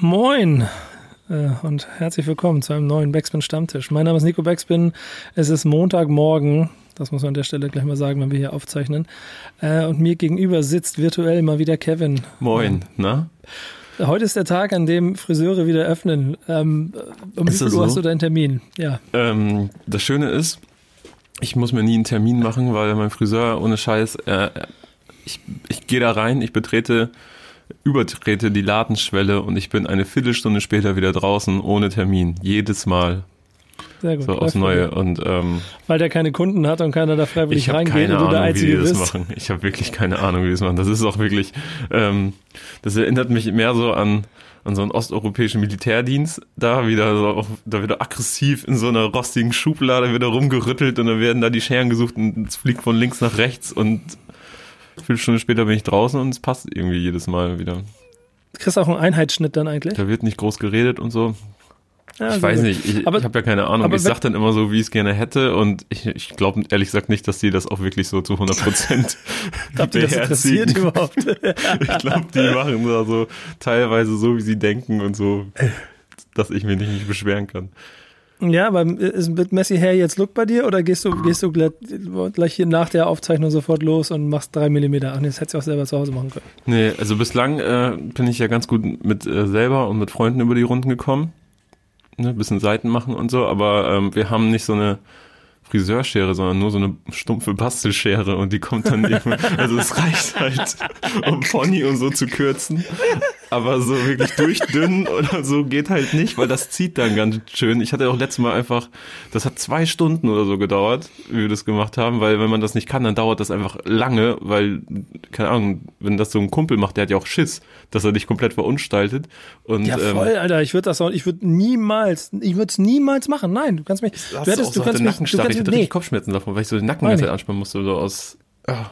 Moin äh, und herzlich willkommen zu einem neuen Backspin Stammtisch. Mein Name ist Nico Backspin. Es ist Montagmorgen. Das muss man an der Stelle gleich mal sagen, wenn wir hier aufzeichnen. Äh, und mir gegenüber sitzt virtuell mal wieder Kevin. Moin, na? Heute ist der Tag, an dem Friseure wieder öffnen. Ähm, um ist wie viel Uhr so? hast du deinen Termin? Ja. Ähm, das Schöne ist, ich muss mir nie einen Termin machen, weil mein Friseur ohne Scheiß, äh, ich, ich gehe da rein, ich betrete, übertrete die Ladenschwelle und ich bin eine Viertelstunde später wieder draußen ohne Termin. Jedes Mal. Sehr gut. So aus Neue. Und, ähm, Weil der keine Kunden hat und keiner da freiwillig reingeht und du der Ahnung, wie die Einzige das bist. machen. Ich habe wirklich keine Ahnung, wie die das machen. Das ist auch wirklich, ähm, das erinnert mich mehr so an, an so einen osteuropäischen Militärdienst. Da wieder so, da wieder aggressiv in so einer rostigen Schublade wieder rumgerüttelt und dann werden da die Scheren gesucht und es fliegt von links nach rechts und Viertelstunde später bin ich draußen und es passt irgendwie jedes Mal wieder. Du kriegst auch einen Einheitsschnitt dann eigentlich? Da wird nicht groß geredet und so. Ja, ich sehr weiß gut. nicht, ich, Aber- ich habe ja keine Ahnung. Ich wenn- sag dann immer so, wie ich es gerne hätte und ich, ich glaube ehrlich gesagt nicht, dass die das auch wirklich so zu 100 Prozent Habt ihr das interessiert überhaupt? Ich glaube, die machen da so teilweise so, wie sie denken und so, dass ich mich nicht, nicht beschweren kann. Ja, aber ist mit Messi her jetzt Look bei dir oder gehst du, gehst du gleich, gleich hier nach der Aufzeichnung sofort los und machst drei Millimeter? Ach nee, das hättest du auch selber zu Hause machen können. Nee, also bislang äh, bin ich ja ganz gut mit äh, selber und mit Freunden über die Runden gekommen. Ne, bisschen Seiten machen und so, aber ähm, wir haben nicht so eine Friseurschere, sondern nur so eine stumpfe Bastelschere und die kommt dann irgendwann, also es reicht halt, um Pony und so zu kürzen, aber so wirklich durchdünnen oder so geht halt nicht, weil das zieht dann ganz schön. Ich hatte auch letztes Mal einfach, das hat zwei Stunden oder so gedauert, wie wir das gemacht haben, weil wenn man das nicht kann, dann dauert das einfach lange, weil, keine Ahnung, wenn das so ein Kumpel macht, der hat ja auch Schiss, dass er dich komplett verunstaltet und Ja, ähm, voll, Alter. Ich würde das auch, ich würde niemals, ich würde es niemals machen. Nein, du kannst mich, du du auch hättest, so du kannst mich, du starr. Ich kannst hatte mich, nee, richtig Kopfschmerzen davon, weil ich so den Nacken ganze ich. Zeit anspannen musste, so aus, ah.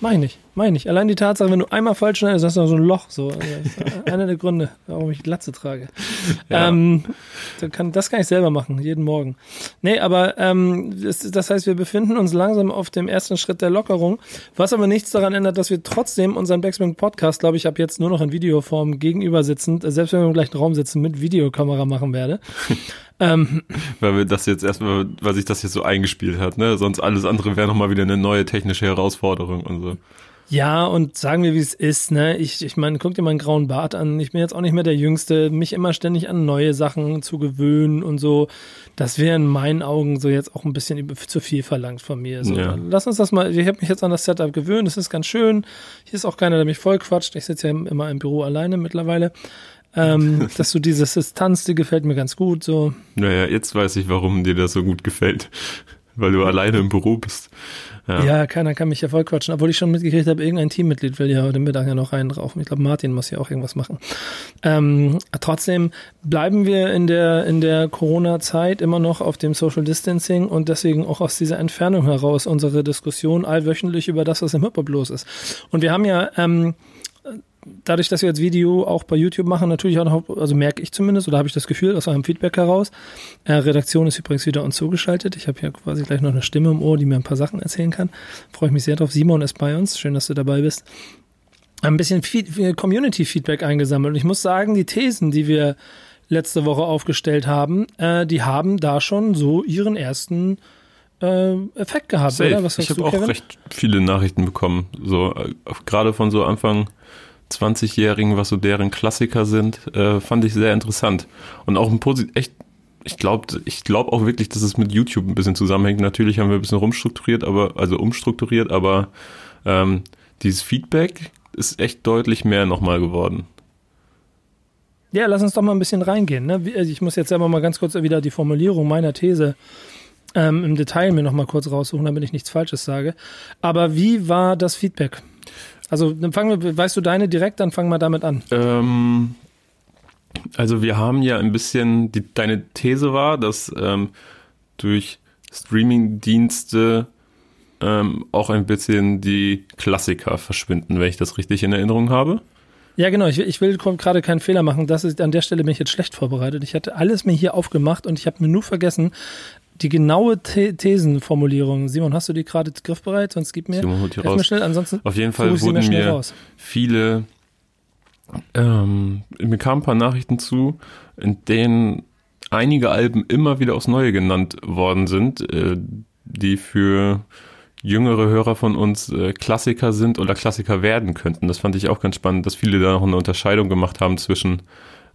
mach ich nicht, mach ich. Allein die Tatsache, wenn du einmal falsch schneidest, hast du so ein Loch, so. Ist einer der Gründe, warum ich Glatze trage. Ja. Ähm, das kann, das kann ich selber machen, jeden Morgen. Nee, aber ähm, das, das heißt, wir befinden uns langsam auf dem ersten Schritt der Lockerung, was aber nichts daran ändert, dass wir trotzdem unseren Backspring Podcast, glaube ich, ab jetzt nur noch in Videoform gegenüber sitzend, äh, selbst wenn wir im gleichen Raum sitzen, mit Videokamera machen werde. ähm, weil wir das jetzt erstmal, weil sich das jetzt so eingespielt hat, ne? Sonst alles andere wäre nochmal wieder eine neue technische Herausforderung und so. Ja, und sagen wir, wie es ist, ne? Ich, ich meine, guck dir meinen grauen Bart an. Ich bin jetzt auch nicht mehr der Jüngste, mich immer ständig an neue Sachen zu gewöhnen und so. Das wäre in meinen Augen so jetzt auch ein bisschen zu viel verlangt von mir. So, Ja. Lass uns das mal, ich habe mich jetzt an das Setup gewöhnt, das ist ganz schön. Hier ist auch keiner, der mich voll quatscht. Ich sitze ja immer im Büro alleine mittlerweile. Ähm, dass du diese Distanz, die gefällt mir ganz gut. So, Naja, jetzt weiß ich, warum dir das so gut gefällt. Weil du alleine im Büro bist. Ja. Keiner kann mich ja voll quatschen, obwohl ich schon mitgekriegt habe, irgendein Teammitglied will ja heute Mittag ja noch rein rauchen. Ich glaube, Martin muss ja auch irgendwas machen. Ähm, trotzdem bleiben wir in der, in der Corona-Zeit immer noch auf dem Social Distancing und deswegen auch aus dieser Entfernung heraus unsere Diskussion allwöchentlich über das, was im Hip-Hop los ist. Und wir haben ja, ähm, dadurch, dass wir jetzt Video auch bei YouTube machen, natürlich auch noch, also merke ich zumindest, oder habe ich das Gefühl aus eurem Feedback heraus. Äh, Redaktion ist übrigens wieder uns zugeschaltet. Ich habe hier quasi gleich noch eine Stimme im Ohr, die mir ein paar Sachen erzählen kann. Freue ich mich sehr drauf. Simon ist bei uns. Schön, dass du dabei bist. Ein bisschen Feed- Community-Feedback eingesammelt. Und ich muss sagen, die Thesen, die wir letzte Woche aufgestellt haben, äh, die haben da schon so ihren ersten äh, Effekt gehabt, Safe. oder? Was ich habe auch recht viele Nachrichten bekommen. So, äh, gerade von so Anfang 20-Jährigen, was so deren Klassiker sind, äh, fand ich sehr interessant. Und auch ein posit echt, ich glaube ich glaub auch wirklich, dass es mit YouTube ein bisschen zusammenhängt. Natürlich haben wir ein bisschen rumstrukturiert, aber, also umstrukturiert, aber ähm, dieses Feedback ist echt deutlich mehr nochmal geworden. Ja, lass uns doch mal ein bisschen reingehen. Ne? Also Ich muss jetzt selber mal ganz kurz wieder die Formulierung meiner These ähm, im Detail mir noch mal kurz raussuchen, damit ich nichts Falsches sage. Aber wie war das Feedback? Also dann fangen wir, weißt du deine direkt, dann fangen wir damit an. Ähm, also wir haben ja ein bisschen, die, deine These war, dass ähm, durch Streaming-Dienste ähm, auch ein bisschen die Klassiker verschwinden, wenn ich das richtig in Erinnerung habe. Ja, genau. Ich will, ich will gerade keinen Fehler machen. Das ist, an der Stelle bin ich jetzt schlecht vorbereitet. Ich hatte alles mir hier aufgemacht und ich habe mir nur vergessen, die genaue The Thesenformulierung. Simon, hast du die gerade griffbereit? Sonst gib mir. Simon holt die Helf mir raus. schnell, ansonsten Auf jeden Fall wurden mir raus. viele ähm, mir kamen ein paar Nachrichten zu, in denen einige Alben immer wieder aufs Neue genannt worden sind, äh, die für jüngere Hörer von uns äh, Klassiker sind oder Klassiker werden könnten. Das fand ich auch ganz spannend, dass viele da noch eine Unterscheidung gemacht haben zwischen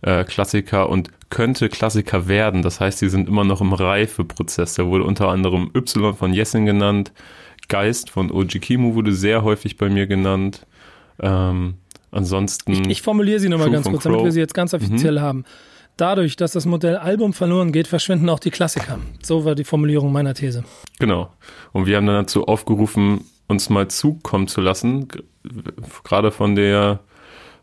äh, Klassiker und könnte Klassiker werden. Das heißt, sie sind immer noch im Reifeprozess. Da wurde unter anderem Y von Jessin genannt, Geist von Oji Kimu wurde sehr häufig bei mir genannt. Ähm, ansonsten. Ich, ich formuliere sie nochmal ganz kurz, damit wir sie jetzt ganz offiziell mhm. haben. Dadurch, dass das Modell Album verloren geht, verschwinden auch die Klassiker. So war die Formulierung meiner These. Genau. Und wir haben dann dazu aufgerufen, uns mal zukommen zu lassen, gerade von der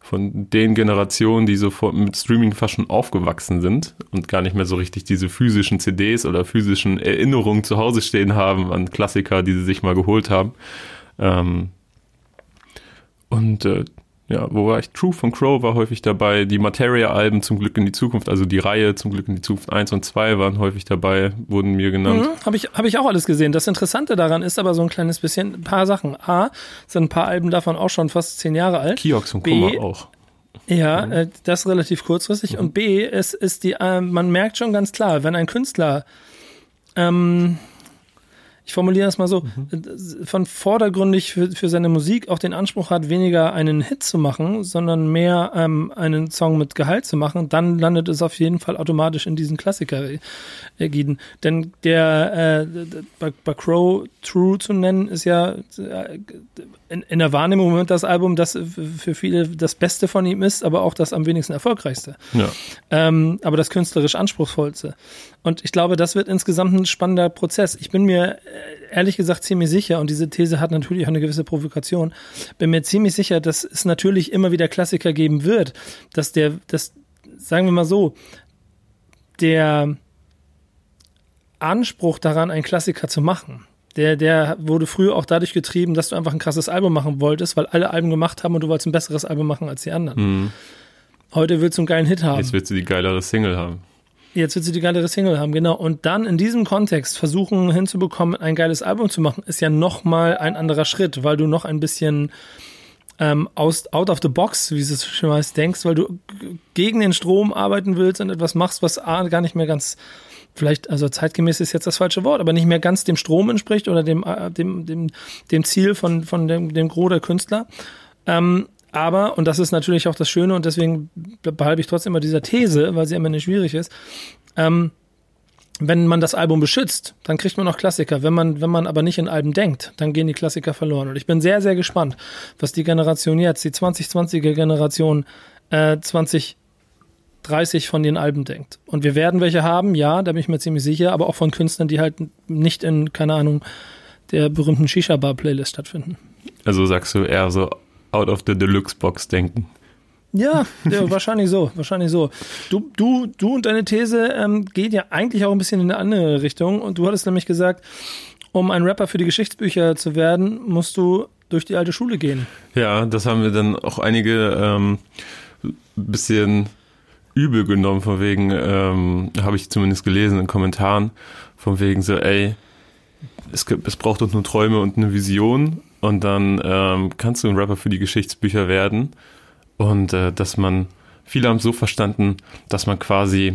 von den Generationen, die so mit Streaming fast schon aufgewachsen sind und gar nicht mehr so richtig diese physischen CDs oder physischen Erinnerungen zu Hause stehen haben an Klassiker, die sie sich mal geholt haben. Ähm und äh, ja, wo war ich? True von Crow war häufig dabei. Die Materia-Alben zum Glück in die Zukunft, also die Reihe zum Glück in die Zukunft 1 und 2 waren häufig dabei, wurden mir genannt. Mhm, Habe ich, hab ich auch alles gesehen. Das Interessante daran ist aber so ein kleines bisschen, ein paar Sachen. A, sind ein paar Alben davon auch schon fast zehn Jahre alt. Kiox und Kummer auch. Ja, mhm. äh, das ist kurzfristig. Mhm. Und B, es ist die, äh, man merkt schon ganz klar, wenn ein Künstler ähm, ich formuliere das mal so, mhm. von vordergründig für, für seine Musik auch den Anspruch hat, weniger einen Hit zu machen, sondern mehr ähm, einen Song mit Gehalt zu machen, dann landet es auf jeden Fall automatisch in diesen Klassiker-Ägiden. Denn der äh, bei, bei Crow True zu nennen, ist ja äh, in, in der Wahrnehmung im Moment das Album, das für viele das Beste von ihm ist, aber auch das am wenigsten erfolgreichste. Ja. Ähm, aber das künstlerisch anspruchsvollste. Und ich glaube, das wird insgesamt ein spannender Prozess. Ich bin mir äh, ehrlich gesagt ziemlich sicher, und diese These hat natürlich auch eine gewisse Provokation, bin mir ziemlich sicher, dass es natürlich immer wieder Klassiker geben wird, dass der, das, sagen wir mal so, der Anspruch daran, einen Klassiker zu machen, der, der wurde früher auch dadurch getrieben, dass du einfach ein krasses Album machen wolltest, weil alle Alben gemacht haben und du wolltest ein besseres Album machen als die anderen. Mhm. Heute willst du einen geilen Hit haben. Jetzt willst du die geilere Single haben. Jetzt wird sie die geilere Single haben, genau. Und dann in diesem Kontext versuchen hinzubekommen, ein geiles Album zu machen, ist ja nochmal ein anderer Schritt, weil du noch ein bisschen ähm, aus, out of the box, wie es schon heißt, denkst, weil du gegen den Strom arbeiten willst und etwas machst, was A, gar nicht mehr ganz, vielleicht, also zeitgemäß ist jetzt das falsche Wort, aber nicht mehr ganz dem Strom entspricht oder dem, äh, dem, dem, dem Ziel von, von dem, dem Gros der Künstler. Ähm, aber, und das ist natürlich auch das Schöne und deswegen behalte ich trotzdem immer dieser These, weil sie immer nicht schwierig ist, ähm, wenn man das Album beschützt, dann kriegt man auch Klassiker. Wenn man, wenn man aber nicht in Alben denkt, dann gehen die Klassiker verloren. Und ich bin sehr, sehr gespannt, was die Generation jetzt, die 2020er Generation, äh, 2030 von den Alben denkt. Und wir werden welche haben, ja, da bin ich mir ziemlich sicher, aber auch von Künstlern, die halt nicht in, keine Ahnung, der berühmten Shisha-Bar-Playlist stattfinden. Also sagst du eher so out of the Deluxe Box denken. Ja, ja, wahrscheinlich so, wahrscheinlich so. Du, du, du und deine These ähm, geht ja eigentlich auch ein bisschen in eine andere Richtung. Und du hattest nämlich gesagt, um ein Rapper für die Geschichtsbücher zu werden, musst du durch die alte Schule gehen. Ja, das haben wir dann auch einige ähm, bisschen übel genommen, von wegen, ähm, habe ich zumindest gelesen in Kommentaren, von wegen so, ey, es, es braucht doch nur Träume und eine Vision und dann ähm, kannst du ein Rapper für die Geschichtsbücher werden. Und äh, dass man, viele haben es so verstanden, dass man quasi,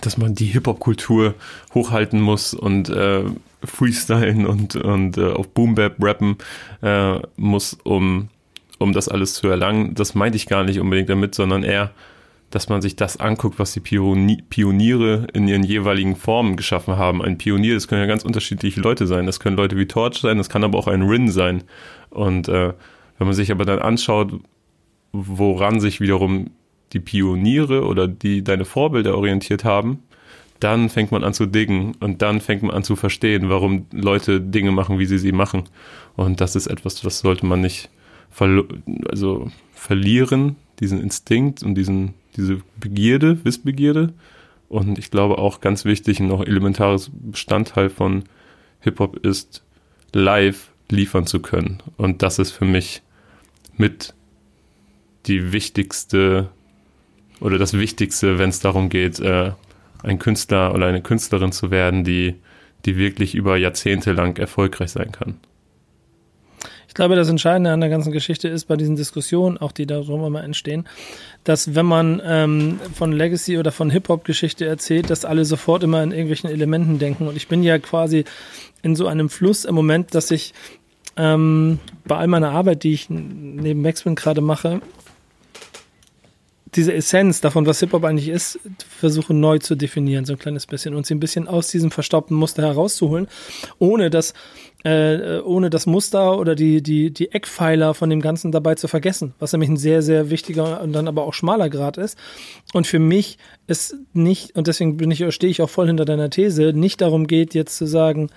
dass man die Hip-Hop-Kultur hochhalten muss und äh, freestylen und, und äh, auf Boom-Bap rappen äh, muss, um, um das alles zu erlangen. Das meinte ich gar nicht unbedingt damit, sondern eher, dass man sich das anguckt, was die Pioniere in ihren jeweiligen Formen geschaffen haben. Ein Pionier, das können ja ganz unterschiedliche Leute sein. Das können Leute wie Torch sein, das kann aber auch ein Rin sein. Und äh, wenn man sich aber dann anschaut, woran sich wiederum die Pioniere oder die deine Vorbilder orientiert haben, dann fängt man an zu diggen und dann fängt man an zu verstehen, warum Leute Dinge machen, wie sie sie machen. Und das ist etwas, das sollte man nicht verlo also verlieren, diesen Instinkt und diesen diese Begierde, Wissbegierde. Und ich glaube auch ganz wichtig und noch elementares Bestandteil von Hip-Hop ist, live liefern zu können. Und das ist für mich mit die wichtigste oder das Wichtigste, wenn es darum geht, äh, ein Künstler oder eine Künstlerin zu werden, die, die wirklich über Jahrzehnte lang erfolgreich sein kann. Ich glaube, das Entscheidende an der ganzen Geschichte ist bei diesen Diskussionen, auch die darüber mal entstehen, dass wenn man ähm, von Legacy oder von Hip-Hop-Geschichte erzählt, dass alle sofort immer in irgendwelchen Elementen denken. Und ich bin ja quasi in so einem Fluss im Moment, dass ich ähm, bei all meiner Arbeit, die ich neben Maxwin gerade mache, diese Essenz davon, was Hip-Hop eigentlich ist, versuche neu zu definieren, so ein kleines bisschen und sie ein bisschen aus diesem verstaubten Muster herauszuholen, ohne dass äh, ohne das Muster oder die, die, die Eckpfeiler von dem Ganzen dabei zu vergessen, was nämlich ein sehr, sehr wichtiger und dann aber auch schmaler Grad ist. Und für mich ist nicht, und deswegen bin ich, stehe ich auch voll hinter deiner These, nicht darum geht, jetzt zu sagen,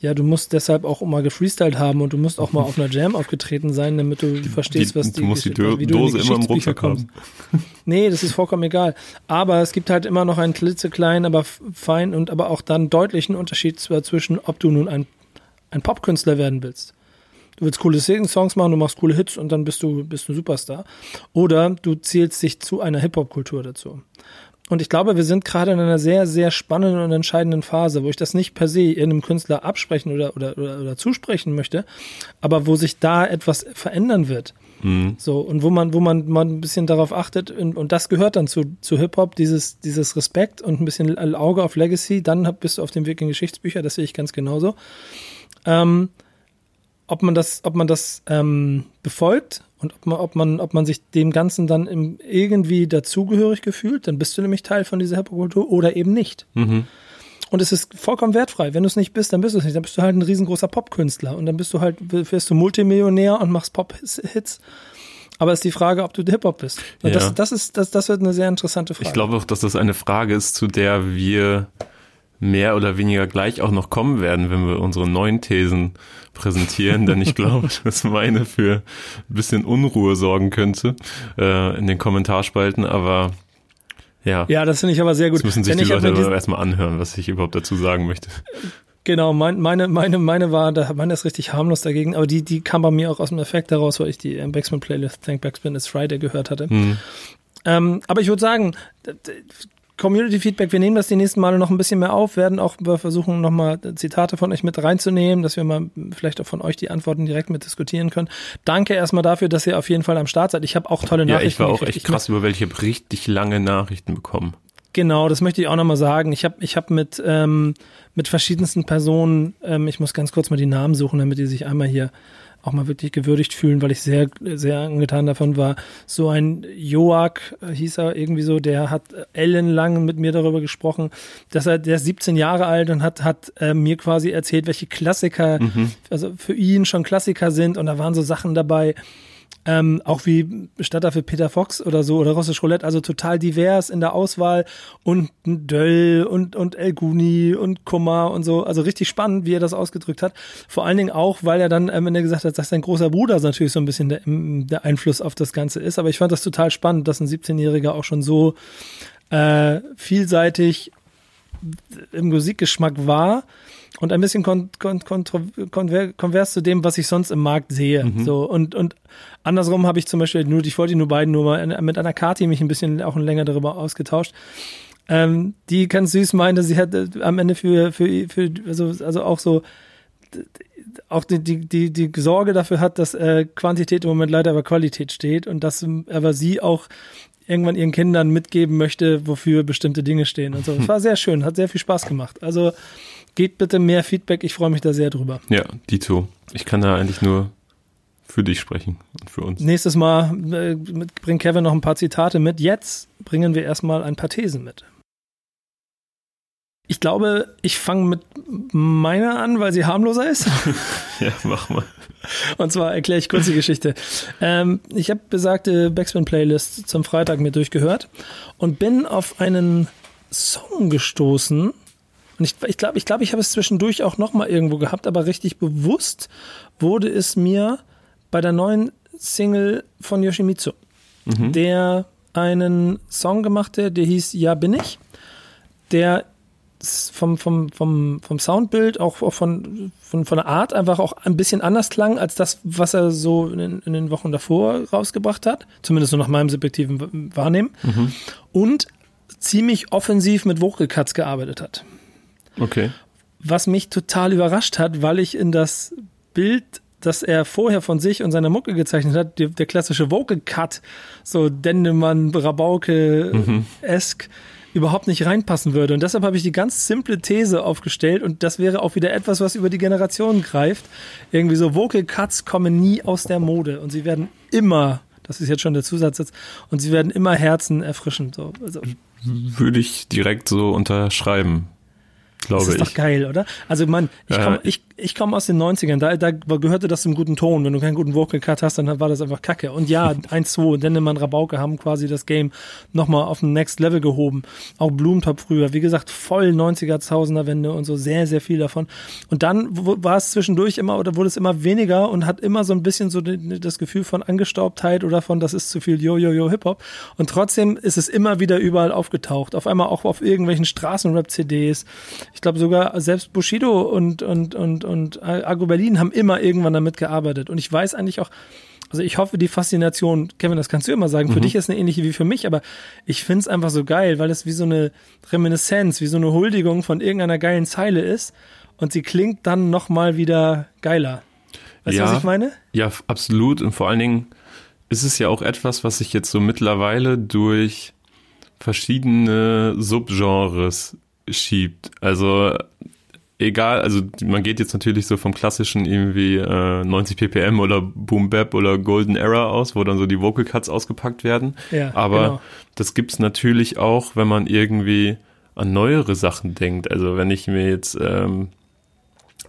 ja, du musst deshalb auch mal gefreestylt haben und du musst auch mal auf einer Jam aufgetreten sein, damit du verstehst, was die, du musst die Dö wie Dose immer im Rucksack haben. Nee, das ist vollkommen egal. Aber es gibt halt immer noch einen klitzekleinen, aber fein und aber auch dann deutlichen Unterschied zwischen, ob du nun ein, ein Popkünstler werden willst. Du willst coole Songs machen, du machst coole Hits und dann bist du, bist du Superstar. Oder du zählst dich zu einer Hip-Hop-Kultur dazu. Und ich glaube, wir sind gerade in einer sehr, sehr spannenden und entscheidenden Phase, wo ich das nicht per se irgendeinem Künstler absprechen oder, oder, oder, oder zusprechen möchte, aber wo sich da etwas verändern wird. Mhm. So, und wo man, wo man, man ein bisschen darauf achtet, und, und das gehört dann zu, zu Hip-Hop, dieses, dieses Respekt und ein bisschen Auge auf Legacy, dann bist du auf dem Weg in Geschichtsbücher, das sehe ich ganz genauso. Ähm, ob man das, ob man das ähm, befolgt und ob man, ob man, ob man sich dem Ganzen dann irgendwie dazugehörig gefühlt, dann bist du nämlich Teil von dieser Hip-Hop-Kultur oder eben nicht. Mhm. Und es ist vollkommen wertfrei. Wenn du es nicht bist, dann bist du es nicht. Dann bist du halt ein riesengroßer Popkünstler und dann bist du halt, wirst du Multimillionär und machst Pop-Hits. Aber es ist die Frage, ob du Hip-Hop bist. Ja. das, das ist, das, das wird eine sehr interessante Frage. Ich glaube auch, dass das eine Frage ist, zu der wir mehr oder weniger gleich auch noch kommen werden, wenn wir unsere neuen Thesen präsentieren, denn ich glaube, dass meine für ein bisschen Unruhe sorgen könnte äh, in den Kommentarspalten, aber ja. Ja, das finde ich aber sehr gut. Das müssen sich Denn die Leute aber erstmal anhören, was ich überhaupt dazu sagen möchte. Genau, mein, meine, meine, meine war, da, meine ist richtig harmlos dagegen, aber die, die kam bei mir auch aus dem Effekt heraus, weil ich die Backspin Playlist Thank Backspin is Friday gehört hatte. Mhm. Ähm, aber ich würde sagen, Community Feedback, wir nehmen das die nächsten Male noch ein bisschen mehr auf, werden auch versuchen, nochmal Zitate von euch mit reinzunehmen, dass wir mal vielleicht auch von euch die Antworten direkt mit diskutieren können. Danke erstmal dafür, dass ihr auf jeden Fall am Start seid. Ich habe auch tolle Nachrichten. Ja, ich war auch echt krass über welche richtig lange Nachrichten bekommen. Genau, das möchte ich auch nochmal sagen. Ich habe ich hab mit, ähm, mit verschiedensten Personen, ähm, ich muss ganz kurz mal die Namen suchen, damit die sich einmal hier auch mal wirklich gewürdigt fühlen, weil ich sehr, sehr angetan davon war. So ein Joak äh, hieß er irgendwie so, der hat ellenlang mit mir darüber gesprochen, dass er, der ist 17 Jahre alt und hat, hat äh, mir quasi erzählt, welche Klassiker, mhm. also für ihn schon Klassiker sind und da waren so Sachen dabei, ähm, auch wie Statter für Peter Fox oder so oder Russisch Roulette, also total divers in der Auswahl und Döll und, und El Guni und Kummer und so, also richtig spannend, wie er das ausgedrückt hat. Vor allen Dingen auch, weil er dann am Ende gesagt hat, dass sein großer Bruder natürlich so ein bisschen der, der Einfluss auf das Ganze ist. Aber ich fand das total spannend, dass ein 17-Jähriger auch schon so äh, vielseitig im Musikgeschmack war und ein bisschen kon kon konvers zu dem, was ich sonst im Markt sehe. Mhm. So und und andersrum habe ich zum Beispiel nur, ich wollte die nur beiden nur mal mit einer Kati mich ein bisschen auch länger darüber ausgetauscht. Ähm, die ganz süß meinte, sie hat äh, am Ende für für für also also auch so auch die, die, die, die Sorge dafür hat, dass äh, Quantität im Moment leider über Qualität steht und dass aber sie auch irgendwann ihren Kindern mitgeben möchte, wofür bestimmte Dinge stehen und so. Es war sehr schön, hat sehr viel Spaß gemacht. Also Gebt bitte mehr Feedback, ich freue mich da sehr drüber. Ja, Dito. Ich kann da eigentlich nur für dich sprechen und für uns. Nächstes Mal äh, bringt Kevin noch ein paar Zitate mit. Jetzt bringen wir erstmal ein paar Thesen mit. Ich glaube, ich fange mit meiner an, weil sie harmloser ist. ja, mach mal. Und zwar erkläre ich kurz die Geschichte. Ähm, ich habe besagte Backspin-Playlist zum Freitag mir durchgehört und bin auf einen Song gestoßen, und ich glaube, ich glaube, ich, glaub, ich habe es zwischendurch auch noch mal irgendwo gehabt, aber richtig bewusst wurde es mir bei der neuen Single von Yoshimitsu, mhm. der einen Song gemacht hat, der hieß Ja bin ich, der vom, vom, vom, vom Soundbild, auch, auch von, von, von der Art einfach auch ein bisschen anders klang als das, was er so in, in den Wochen davor rausgebracht hat. Zumindest so nach meinem subjektiven Wahrnehmen. Mhm. Und ziemlich offensiv mit Vocal Cuts gearbeitet hat. Okay. Was mich total überrascht hat, weil ich in das Bild dass er vorher von sich und seiner Mucke gezeichnet hat, der, der klassische Vocal Cut, so Dendemann, Rabauke-esk, mhm. überhaupt nicht reinpassen würde. Und deshalb habe ich die ganz simple These aufgestellt und das wäre auch wieder etwas, was über die Generation greift. Irgendwie so Vocal Cuts kommen nie aus der Mode und sie werden immer das ist jetzt schon der Zusatz und sie werden immer Herzen erfrischen. So. Also, Würde ich direkt so unterschreiben glaube ich. Das ist doch geil, oder? Also man, ich ja. komme ich, ich komm aus den 90ern, da, da gehörte das zum guten Ton. Wenn du keinen guten Vocal Cut hast, dann war das einfach kacke. Und ja, 1, 2 und Dennemann, Rabauke haben quasi das Game nochmal auf ein Next Level gehoben. Auch Blumentop früher, wie gesagt, voll 90er, 1000er Wende und so, sehr, sehr viel davon. Und dann war es zwischendurch immer, oder wurde es immer weniger und hat immer so ein bisschen so das Gefühl von Angestaubtheit oder von, das ist zu viel Yo-Yo-Yo-Hip-Hop. Und trotzdem ist es immer wieder überall aufgetaucht. Auf einmal auch auf irgendwelchen Straßenrap-CDs ich glaube sogar selbst Bushido und, und, und, und Argo Berlin haben immer irgendwann damit gearbeitet. Und ich weiß eigentlich auch, also ich hoffe, die Faszination, Kevin, das kannst du immer sagen, für mhm. dich ist eine ähnliche wie für mich, aber ich finde es einfach so geil, weil es wie so eine Reminiszenz, wie so eine Huldigung von irgendeiner geilen Zeile ist und sie klingt dann nochmal wieder geiler. Weißt ja, du, was ich meine? Ja, absolut. Und vor allen Dingen ist es ja auch etwas, was sich jetzt so mittlerweile durch verschiedene Subgenres schiebt. Also egal, also man geht jetzt natürlich so vom klassischen irgendwie äh, 90 ppm oder Boom Bap oder Golden Era aus, wo dann so die Vocal Cuts ausgepackt werden. Ja, Aber genau. das gibt's natürlich auch, wenn man irgendwie an neuere Sachen denkt. Also wenn ich mir jetzt ähm,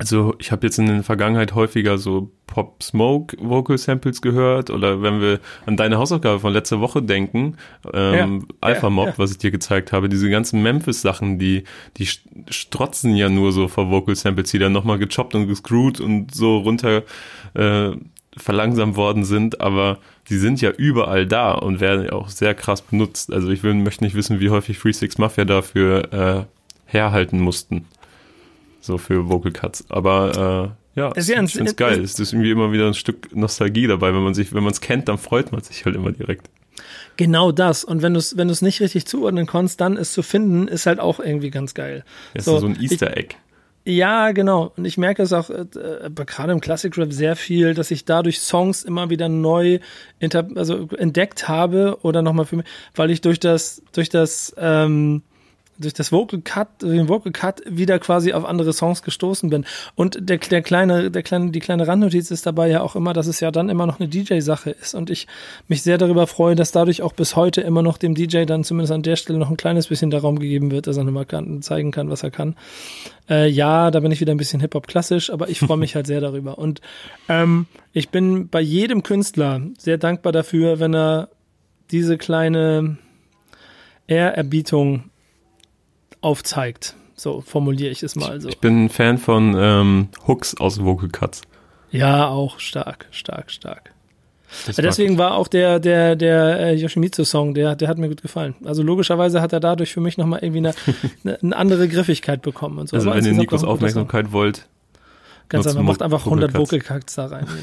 also ich habe jetzt in der Vergangenheit häufiger so Pop Smoke Vocal Samples gehört oder wenn wir an deine Hausaufgabe von letzter Woche denken, ähm, ja, Alpha Mob, ja, ja. was ich dir gezeigt habe, diese ganzen Memphis Sachen, die die strotzen ja nur so vor Vocal Samples, die dann nochmal gechoppt und gescrewt und so runter äh, verlangsamt worden sind, aber die sind ja überall da und werden ja auch sehr krass benutzt. Also ich will, möchte nicht wissen, wie häufig Free Six Mafia dafür äh, herhalten mussten so für Vocal Cuts. Aber äh, ja, ich finde es geil. Es ist irgendwie immer wieder ein Stück Nostalgie dabei. Wenn man sich, wenn man es kennt, dann freut man sich halt immer direkt. Genau das. Und wenn du es wenn du's nicht richtig zuordnen kannst, dann es zu finden, ist halt auch irgendwie ganz geil. Ja, so, so ein Easter Egg. Ich, ja, genau. Und ich merke es auch äh, gerade im Classic Rap sehr viel, dass ich dadurch Songs immer wieder neu also entdeckt habe oder nochmal für mich, weil ich durch das, durch das, ähm, durch das Vocal Cut, den Vocal Cut wieder quasi auf andere Songs gestoßen bin. Und der, der kleine, der kleine, die kleine Randnotiz ist dabei ja auch immer, dass es ja dann immer noch eine DJ-Sache ist und ich mich sehr darüber freue, dass dadurch auch bis heute immer noch dem DJ dann zumindest an der Stelle noch ein kleines bisschen der Raum gegeben wird, dass er nochmal zeigen kann, was er kann. Äh, ja, da bin ich wieder ein bisschen Hip-Hop klassisch, aber ich freue mich halt sehr darüber. Und ähm, ich bin bei jedem Künstler sehr dankbar dafür, wenn er diese kleine Ehrerbietung aufzeigt. So formuliere ich es mal so. Ich bin ein Fan von ähm, Hooks aus Vocal Cuts. Ja, auch stark, stark, stark. Deswegen war auch der, der, der äh, Yoshimitsu-Song, der, der hat mir gut gefallen. Also logischerweise hat er dadurch für mich nochmal irgendwie eine, eine, eine andere Griffigkeit bekommen und so. Also wenn ihr Nikos Aufmerksamkeit wollt, Ganz einfach, macht einfach 100 Vocal Cuts da rein.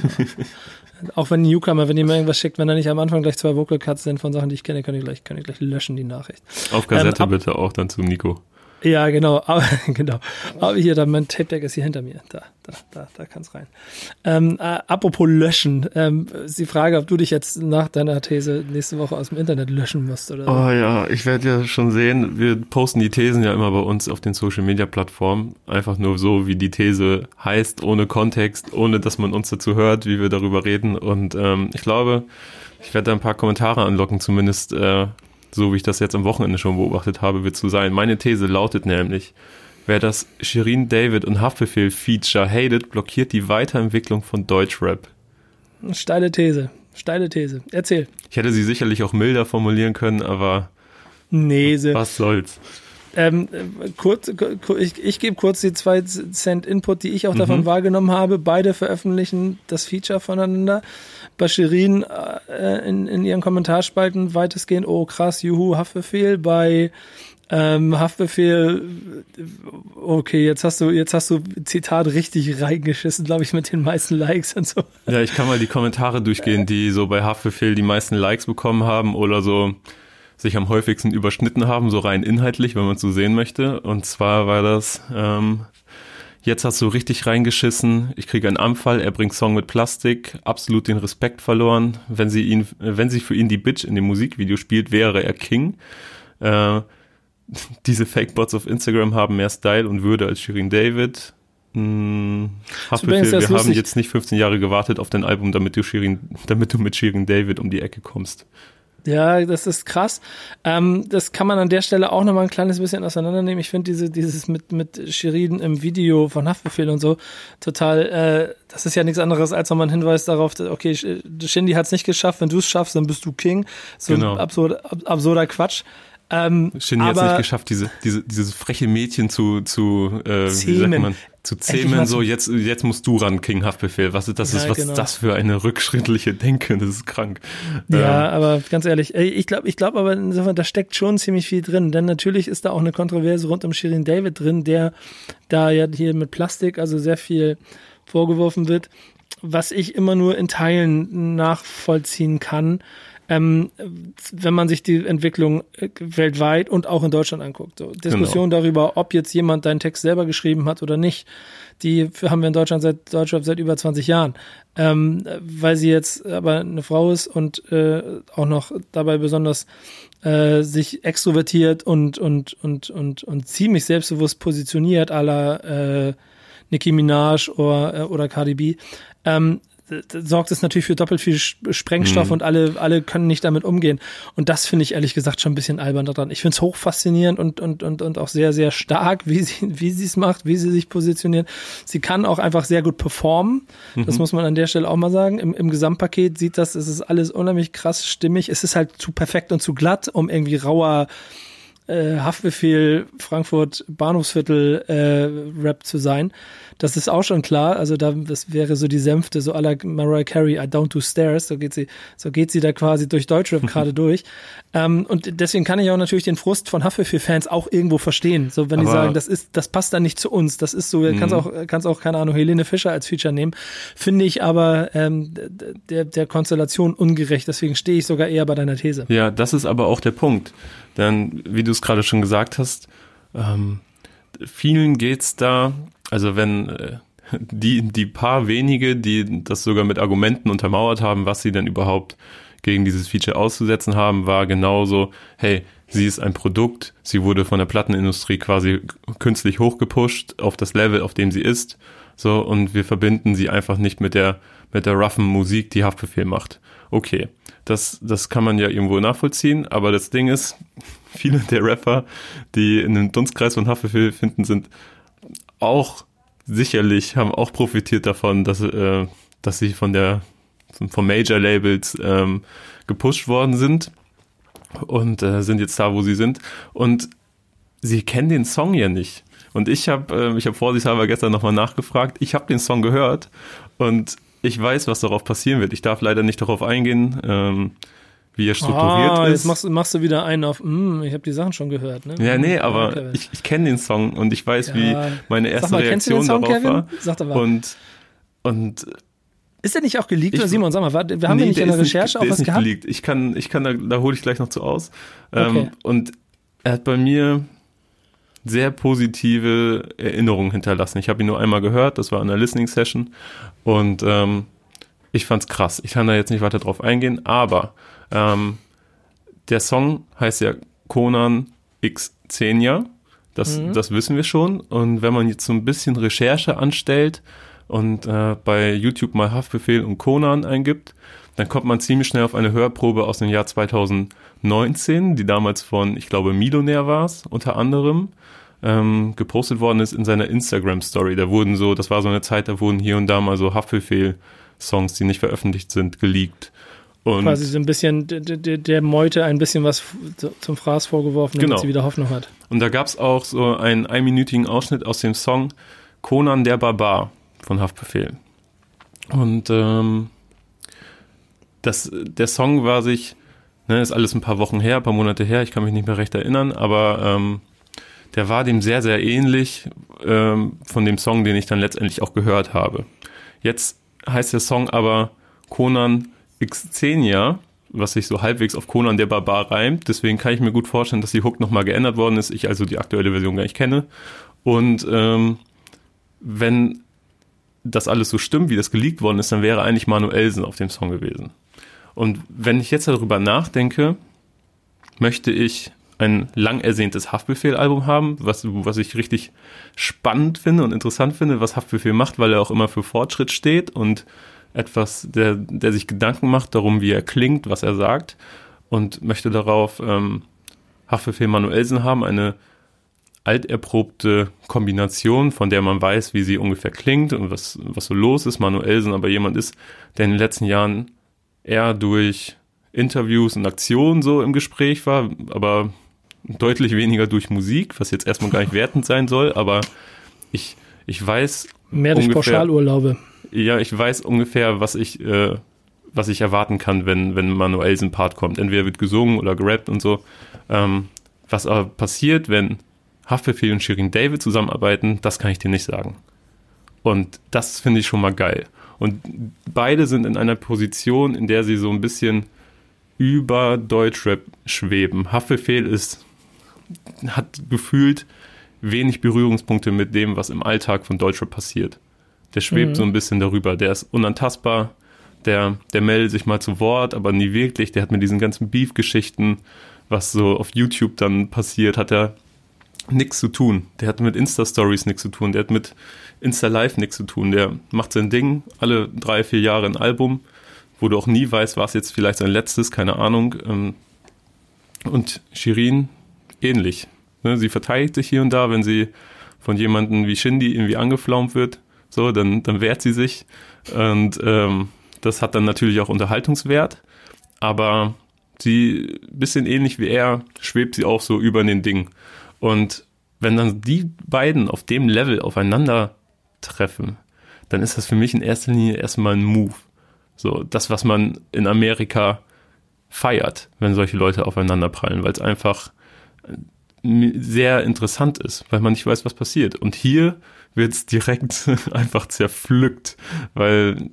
Genau. Auch wenn ein Newcomer, wenn ihr mir irgendwas schickt, wenn er nicht am Anfang gleich zwei Vocal Cuts sind von Sachen, die ich kenne, kann ich gleich, kann ich gleich löschen, die Nachricht. Auf Kassette ähm, bitte auch dann zu Nico. Ja, genau, aber genau. Aber hier, da, mein Tape Deck ist hier hinter mir. Da, da, da, da kann es rein. Ähm, äh, apropos löschen, ähm, die Frage, ob du dich jetzt nach deiner These nächste Woche aus dem Internet löschen musst oder. Oh ja, ich werde ja schon sehen. Wir posten die Thesen ja immer bei uns auf den Social Media Plattformen. Einfach nur so, wie die These heißt, ohne Kontext, ohne dass man uns dazu hört, wie wir darüber reden. Und ähm, ich glaube, ich werde da ein paar Kommentare anlocken, zumindest äh, so wie ich das jetzt am Wochenende schon beobachtet habe, wird zu sein. Meine These lautet nämlich, wer das Shirin David und Haftbefehl Feature hatet, blockiert die Weiterentwicklung von Deutschrap. Steile These, steile These. Erzähl. Ich hätte sie sicherlich auch milder formulieren können, aber Nese. was soll's. Ähm, kurz, ich, ich gebe kurz die zwei Cent Input, die ich auch davon mhm. wahrgenommen habe. Beide veröffentlichen das Feature voneinander. Bei Shirin äh, in, in ihren Kommentarspalten weitestgehend, oh krass, juhu, Haftbefehl. Bei ähm, Haftbefehl, okay, jetzt hast du, jetzt hast du Zitat richtig reingeschissen, glaube ich, mit den meisten Likes und so. Ja, ich kann mal die Kommentare durchgehen, die so bei Haftbefehl die meisten Likes bekommen haben oder so sich am häufigsten überschnitten haben, so rein inhaltlich, wenn man es so sehen möchte. Und zwar war das, ähm, Jetzt hast du richtig reingeschissen. Ich kriege einen Anfall. Er bringt Song mit Plastik. Absolut den Respekt verloren. Wenn sie ihn, wenn sie für ihn die Bitch in dem Musikvideo spielt, wäre er King. Äh, diese Fake-Bots auf Instagram haben mehr Style und Würde als Shirin David. Hm, Haftbefehl, wir haben jetzt nicht 15 Jahre gewartet auf dein Album, damit du, Shirin, damit du mit Shirin David um die Ecke kommst. Ja, das ist krass. Ähm, das kann man an der Stelle auch nochmal ein kleines bisschen auseinandernehmen. Ich finde diese, dieses mit, mit Shirin im Video von Haftbefehl und so total, äh, das ist ja nichts anderes, als nochmal ein Hinweis darauf, dass, okay, Shindy hat es nicht geschafft, wenn du es schaffst, dann bist du King. So genau. ein absurd, absurder Quatsch. Ähm, Shindy hat es nicht geschafft, diese, diese, dieses freche Mädchen zu, zu äh, wie sagt man, zu zähmen, so jetzt, jetzt musst du ran, King Haftbefehl. Was ist das ja, ist, was genau. ist das für eine rückschrittliche Denke? Das ist krank. Ja, ähm. aber ganz ehrlich, ich glaube, ich glaube aber insofern, da steckt schon ziemlich viel drin, denn natürlich ist da auch eine Kontroverse rund um Shirin David drin, der da ja hier mit Plastik also sehr viel vorgeworfen wird, was ich immer nur in Teilen nachvollziehen kann ähm, wenn man sich die Entwicklung äh, weltweit und auch in Deutschland anguckt. So, Diskussion genau. darüber, ob jetzt jemand deinen Text selber geschrieben hat oder nicht, die haben wir in Deutschland seit Deutschland seit über 20 Jahren. Ähm, weil sie jetzt aber eine Frau ist und äh, auch noch dabei besonders äh, sich extrovertiert und und und und und ziemlich selbstbewusst positioniert, aller äh, Nicki Minaj oder, äh, oder Cardi B, ähm, sorgt es natürlich für doppelt viel Sprengstoff mhm. und alle, alle können nicht damit umgehen. Und das finde ich ehrlich gesagt schon ein bisschen albern daran. Ich finde es hochfaszinierend und, und, und, und auch sehr, sehr stark, wie sie, wie sie es macht, wie sie sich positioniert. Sie kann auch einfach sehr gut performen. Mhm. Das muss man an der Stelle auch mal sagen. Im, im Gesamtpaket sieht das, es ist alles unheimlich krass stimmig. Es ist halt zu perfekt und zu glatt, um irgendwie rauer äh, Haftbefehl Frankfurt Bahnhofsviertel äh, Rap zu sein. Das ist auch schon klar. Also da, das wäre so die Sänfte, so aller Mariah Carey, I don't do stairs. So geht sie, so geht sie da quasi durch Deutschrap gerade durch. Ähm, und deswegen kann ich auch natürlich den Frust von Haftbefehl-Fans auch irgendwo verstehen. So, wenn Aber die sagen, das ist, das passt dann nicht zu uns. Das ist so, kannst mhm. auch, kannst auch, keine Ahnung, Helene Fischer als Feature nehmen. Finde ich aber ähm, der, der Konstellation ungerecht. Deswegen stehe ich sogar eher bei deiner These. Ja, das ist aber auch der Punkt. Denn, wie du es gerade schon gesagt hast, ähm, vielen geht's da, also wenn äh, die, die paar wenige, die das sogar mit Argumenten untermauert haben, was sie denn überhaupt gegen dieses Feature auszusetzen haben, war genauso, hey, sie ist ein Produkt, sie wurde von der Plattenindustrie quasi künstlich hochgepusht auf das Level, auf dem sie ist, so, und wir verbinden sie einfach nicht mit der, mit der roughen Musik, die Haftbefehl macht. Okay, das, das kann man ja irgendwo nachvollziehen, aber das Ding ist, viele der Rapper, die in dem Dunstkreis von Haftbefehl finden, sind auch sicherlich, haben auch profitiert davon, dass, äh, dass sie von der, von Major Labels ähm, gepusht worden sind und äh, sind jetzt da, wo sie sind. Und sie kennen den Song ja nicht. Und ich habe, äh, ich habe vorsichtshalber gestern nochmal nachgefragt. Ich habe den Song gehört und ich weiß, was darauf passieren wird. Ich darf leider nicht darauf eingehen. Ähm, wie er strukturiert ah, ist. Jetzt machst, machst du wieder einen auf, mm, ich habe die Sachen schon gehört. Ne? Ja, nee, aber okay. ich, ich kenne den Song und ich weiß, ja. wie meine erste mal, Reaktion Song, darauf Kevin? war. Sag doch mal. Und, und ist der nicht auch geleakt ich, oder Simon, sag mal, wir haben nee, ja nicht in der Recherche nicht, auch was gehabt? Geleakt. Ich kann, ich kann da, da hole ich gleich noch zu aus. Ähm, okay. und er hat bei mir sehr positive Erinnerungen hinterlassen. Ich habe ihn nur einmal gehört, das war in einer Listening Session und ähm, ich fand's krass. Ich kann da jetzt nicht weiter drauf eingehen, aber ähm, der Song heißt ja Conan X Xenia. Das, mhm. das wissen wir schon. Und wenn man jetzt so ein bisschen Recherche anstellt und äh, bei YouTube mal Haftbefehl und Conan eingibt, dann kommt man ziemlich schnell auf eine Hörprobe aus dem Jahr 2019, die damals von, ich glaube, Milonär war es, unter anderem, ähm, gepostet worden ist in seiner Instagram-Story. Da wurden so, das war so eine Zeit, da wurden hier und da mal so Haftbefehl-Songs, die nicht veröffentlicht sind, geleakt. Und quasi so ein bisschen der, Meute ein bisschen was zum Fraß vorgeworfen, damit genau. sie wieder Hoffnung hat. Und da gab es auch so einen einminütigen Ausschnitt aus dem Song Conan der Barbar von Haftbefehl. Und ähm, das, der Song war sich, ne, ist alles ein paar Wochen her, ein paar Monate her, ich kann mich nicht mehr recht erinnern, aber ähm, der war dem sehr, sehr ähnlich ähm, von dem Song, den ich dann letztendlich auch gehört habe. Jetzt heißt der Song aber Conan Xenia, was sich so halbwegs auf Conan der Barbar reimt. Deswegen kann ich mir gut vorstellen, dass die Hook nochmal geändert worden ist. Ich also die aktuelle Version gar nicht kenne. Und ähm, wenn das alles so stimmt, wie das geleakt worden ist, dann wäre eigentlich Manuelsen auf dem Song gewesen. Und wenn ich jetzt darüber nachdenke, möchte ich ein lang ersehntes Haftbefehl-Album haben, was, was ich richtig spannend finde und interessant finde, was Haftbefehl macht, weil er auch immer für Fortschritt steht und etwas, der, der sich Gedanken macht darum, wie er klingt, was er sagt und möchte darauf ähm, Haftbefehl Manuelsen haben, eine alterprobte Kombination, von der man weiß, wie sie ungefähr klingt und was, was so los ist. Manuelsen aber jemand ist, der in den letzten Jahren eher durch Interviews und Aktionen so im Gespräch war, aber deutlich weniger durch Musik, was jetzt erstmal gar nicht wertend sein soll, aber ich, ich weiß. Mehr durch ungefähr, Pauschalurlaube. Ja, ich weiß ungefähr, was ich, äh, was ich erwarten kann, wenn, wenn Manuelsen Part kommt. Entweder wird gesungen oder gerappt und so. Ähm, was aber passiert, wenn Haftbefehl und Shirin David zusammenarbeiten, das kann ich dir nicht sagen. Und das finde ich schon mal geil. Und beide sind in einer Position, in der sie so ein bisschen über Deutschrap schweben. Haftbefehl ist, hat gefühlt wenig Berührungspunkte mit dem, was im Alltag von Deutschrap passiert. Der schwebt mhm. so ein bisschen darüber. Der ist unantastbar. Der, der meldet sich mal zu Wort, aber nie wirklich. Der hat mit diesen ganzen Beef-Geschichten, was so auf YouTube dann passiert, hat er nichts zu tun. Der hat mit Insta-Stories nichts zu tun. Der hat mit Insta-Live nichts zu tun. Der macht sein Ding, alle drei, vier Jahre ein Album, wo du auch nie weißt, war es jetzt vielleicht sein letztes, keine Ahnung. Ähm, und Shirin ähnlich. Ne, sie verteidigt sich hier und da, wenn sie von jemandem wie Shindy irgendwie angeflaumt wird, so, dann, dann wehrt sie sich. Und ähm, das hat dann natürlich auch Unterhaltungswert. Aber sie, bisschen ähnlich wie er, schwebt sie auch so über den Ding. Und wenn dann die beiden auf dem Level aufeinander treffen, dann ist das für mich in erster Linie erstmal ein Move. So, das, was man in Amerika feiert, wenn solche Leute aufeinander prallen, weil es einfach sehr interessant ist, weil man nicht weiß, was passiert. Und hier wird es direkt einfach zerpflückt, weil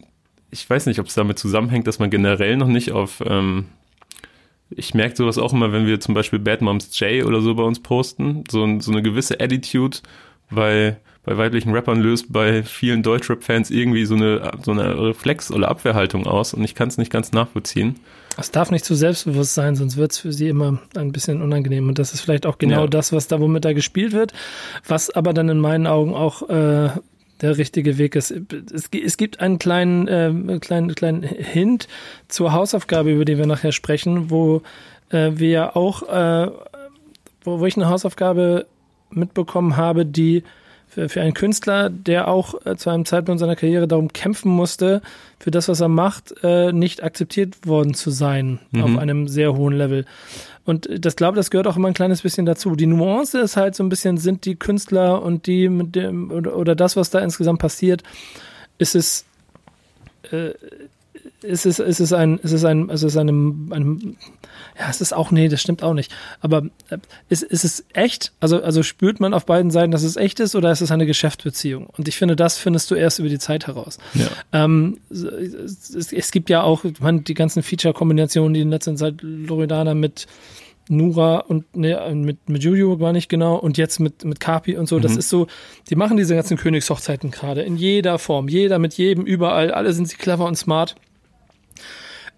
ich weiß nicht, ob es damit zusammenhängt, dass man generell noch nicht auf ähm, ich merke sowas auch immer, wenn wir zum Beispiel Bad Moms J oder so bei uns posten, so, so eine gewisse Attitude, weil bei weiblichen Rappern löst bei vielen Deutschrap-Fans irgendwie so eine, so eine Reflex- oder Abwehrhaltung aus und ich kann es nicht ganz nachvollziehen. Es darf nicht zu selbstbewusst sein, sonst wird es für sie immer ein bisschen unangenehm. Und das ist vielleicht auch genau ja. das, was da, womit da gespielt wird, was aber dann in meinen Augen auch äh, der richtige Weg ist. Es, es gibt einen kleinen, äh, kleinen, kleinen Hint zur Hausaufgabe, über die wir nachher sprechen, wo äh, wir auch, äh, wo, wo ich eine Hausaufgabe mitbekommen habe, die für, für einen Künstler, der auch äh, zu einem Zeitpunkt seiner Karriere darum kämpfen musste, für das, was er macht, äh, nicht akzeptiert worden zu sein mhm. auf einem sehr hohen Level. Und das glaube, das gehört auch immer ein kleines bisschen dazu. Die Nuance ist halt so ein bisschen, sind die Künstler und die mit dem, oder, oder das, was da insgesamt passiert, ist es, äh, ist es, ist es ein, ist es ein, ist es einem, einem, ja, es ist auch, nee, das stimmt auch nicht. Aber äh, ist, ist es echt? Also, also spürt man auf beiden Seiten, dass es echt ist oder ist es eine Geschäftsbeziehung? Und ich finde, das findest du erst über die Zeit heraus. Ja. Ähm, es, es, gibt ja auch, man, die ganzen Feature-Kombinationen, die in letzter Zeit Loredana mit Nura und ne, mit, mit Juju war nicht genau und jetzt mit, mit Kapi und so. Mhm. Das ist so, die machen diese ganzen Königshochzeiten gerade in jeder Form, jeder mit jedem, überall, alle sind sie clever und smart.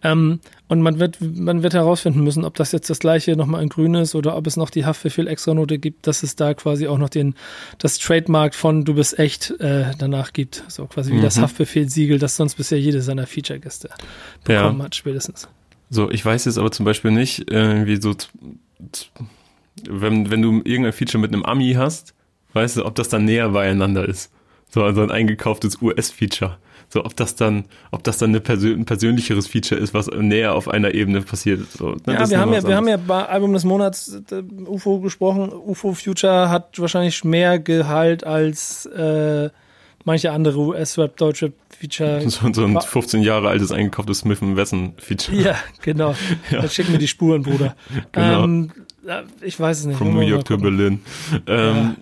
Ähm, und man wird, man wird herausfinden müssen, ob das jetzt das gleiche nochmal in grün ist oder ob es noch die Haftbefehl Extranote gibt, dass es da quasi auch noch den, das Trademark von du bist echt äh, danach gibt. So quasi wie mhm. das Haftbefehl-Siegel, das sonst bisher jede seiner Feature-Gäste bekommen ja. hat, spätestens. So, ich weiß jetzt aber zum Beispiel nicht, äh, wie so, wenn, wenn du irgendein Feature mit einem Ami hast, weißt du, ob das dann näher beieinander ist. So, also ein eingekauftes US-Feature. So, ob das dann, ob das dann persön ein persönlicheres Feature ist, was näher auf einer Ebene passiert. So, ne? Ja, wir haben ja, wir haben ja bei Album des Monats äh, UFO gesprochen. UFO Future hat wahrscheinlich mehr Gehalt als äh, manche andere US-Rap, Deutschrap-Feature. So, so ein 15 Jahre altes eingekauftes Smith Wesson-Feature. Ja, genau. ja. Dann schick mir die Spuren, Bruder. genau. Ähm, ich weiß es nicht. From New York to Berlin. Ähm, ja.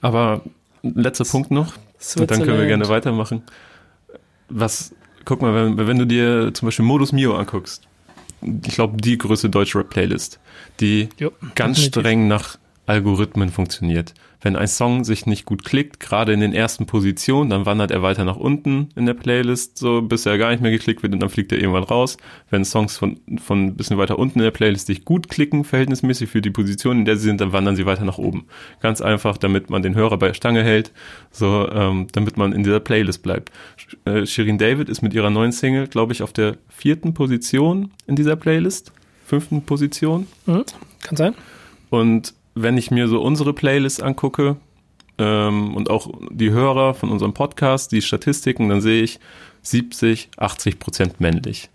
Aber letzter Punkt noch. Und dann können wir gerne weitermachen. Was, guck mal, wenn, wenn du dir zum Beispiel Modus Mio anguckst, ich glaube, die größte deutsche Rap-Playlist, die jo, ganz definitiv. streng nach Algorithmen funktioniert. Wenn ein Song sich nicht gut klickt, gerade in den ersten Positionen, dann wandert er weiter nach unten in der Playlist, so bis er gar nicht mehr geklickt wird und dann fliegt er irgendwann raus. Wenn Songs von, von ein bisschen weiter unten in der Playlist sich gut klicken, verhältnismäßig für die Position, in der sie sind, dann wandern sie weiter nach oben. Ganz einfach, damit man den Hörer bei der Stange hält, so, ähm, damit man in dieser Playlist bleibt. Äh, Shirin David ist mit ihrer neuen Single, glaube ich, auf der vierten Position in dieser Playlist. Fünften Position. Mhm, kann sein. Und wenn ich mir so unsere Playlist angucke ähm, und auch die Hörer von unserem Podcast, die Statistiken, dann sehe ich 70, 80 Prozent männlich.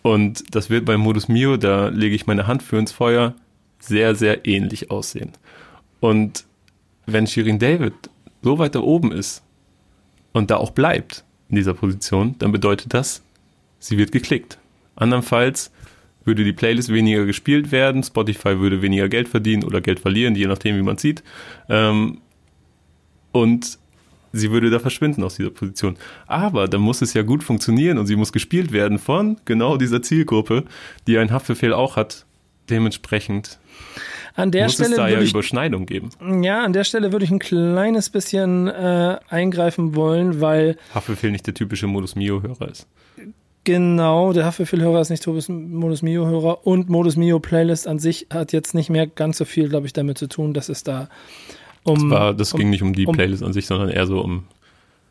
Und das wird bei Modus Mio, da lege ich meine Hand für ins Feuer, sehr, sehr ähnlich aussehen. Und wenn Shirin David so weit da oben ist und da auch bleibt in dieser Position, dann bedeutet das, sie wird geklickt. Andernfalls würde die Playlist weniger gespielt werden, Spotify würde weniger Geld verdienen oder Geld verlieren, je nachdem, wie man sieht. Ähm, und sie würde da verschwinden aus dieser Position. Aber dann muss es ja gut funktionieren und sie muss gespielt werden von genau dieser Zielgruppe, die ein Haftbefehl auch hat. Dementsprechend an der muss Stelle es da ja ich, Überschneidung geben. Ja, an der Stelle würde ich ein kleines bisschen äh, eingreifen wollen, weil Haftbefehl nicht der typische Modus Mio-Hörer ist. Genau, der Haftbefehl-Hörer ist nicht Modus Mio-Hörer und Modus Mio-Playlist an sich hat jetzt nicht mehr ganz so viel, glaube ich, damit zu tun, dass es da um. Das, war, das um, ging nicht um die Playlist um, an sich, sondern eher so um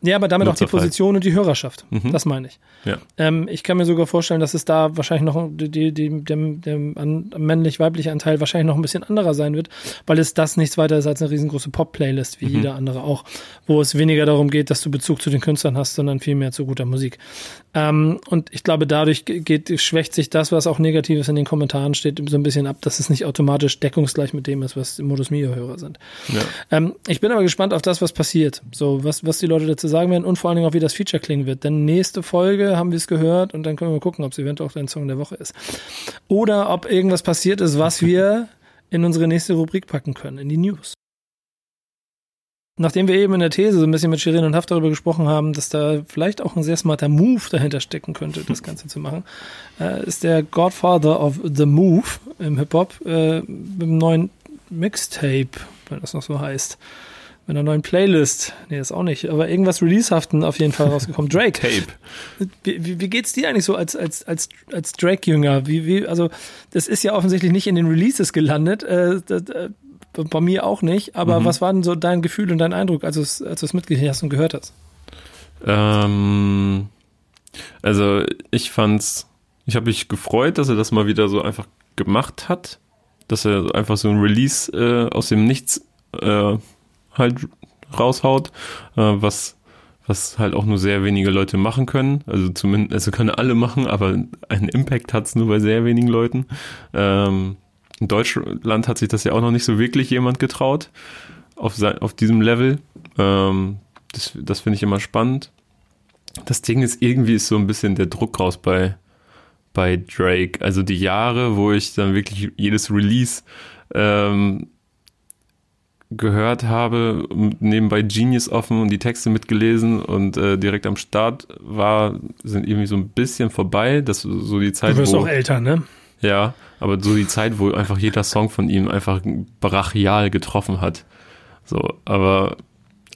ja, aber damit auch die Position und die Hörerschaft. Mhm. Das meine ich. Ja. Ähm, ich kann mir sogar vorstellen, dass es da wahrscheinlich noch die, die, die, der, der männlich-weibliche Anteil wahrscheinlich noch ein bisschen anderer sein wird, weil es das nichts weiter ist als eine riesengroße Pop-Playlist, wie mhm. jeder andere auch, wo es weniger darum geht, dass du Bezug zu den Künstlern hast, sondern vielmehr zu guter Musik. Ähm, und ich glaube, dadurch geht, schwächt sich das, was auch Negatives in den Kommentaren steht, so ein bisschen ab, dass es nicht automatisch deckungsgleich mit dem ist, was Modus Mio-Hörer sind. Ja. Ähm, ich bin aber gespannt auf das, was passiert. So, was, was die Leute dazu sagen werden und vor allen Dingen auch, wie das Feature klingen wird. Denn nächste Folge haben wir es gehört und dann können wir gucken, ob es eventuell auch dein Song der Woche ist. Oder ob irgendwas passiert ist, was wir in unsere nächste Rubrik packen können, in die News. Nachdem wir eben in der These so ein bisschen mit Shirin und Haft darüber gesprochen haben, dass da vielleicht auch ein sehr smarter Move dahinter stecken könnte, das Ganze zu machen, äh, ist der Godfather of the Move im Hip-Hop äh, mit einem neuen Mixtape, wenn das noch so heißt, mit einer neuen Playlist. Nee, das auch nicht. Aber irgendwas Releasehaften auf jeden Fall rausgekommen. Drake. Tape. Wie, wie, wie geht's dir eigentlich so als, als, als, als Drake-Jünger? Wie, wie, also, das ist ja offensichtlich nicht in den Releases gelandet. Äh, das, äh, bei mir auch nicht. Aber mhm. was war denn so dein Gefühl und dein Eindruck, als du es, als du es mitgekriegt hast und gehört hast? Ähm, also, ich fand's, ich habe mich gefreut, dass er das mal wieder so einfach gemacht hat. Dass er einfach so ein Release äh, aus dem Nichts äh, halt raushaut, äh, was was halt auch nur sehr wenige Leute machen können. Also zumindest, also können alle machen, aber einen Impact hat es nur bei sehr wenigen Leuten. Ähm, in Deutschland hat sich das ja auch noch nicht so wirklich jemand getraut auf, sein, auf diesem Level. Ähm, das das finde ich immer spannend. Das Ding ist, irgendwie ist so ein bisschen der Druck raus bei, bei Drake. Also die Jahre, wo ich dann wirklich jedes Release ähm, gehört habe, nebenbei Genius offen und die Texte mitgelesen und äh, direkt am Start war, sind irgendwie so ein bisschen vorbei. Das so die Zeit. Du wirst wo, auch älter, ne? Ja, aber so die Zeit, wo einfach jeder Song von ihm einfach brachial getroffen hat. So, aber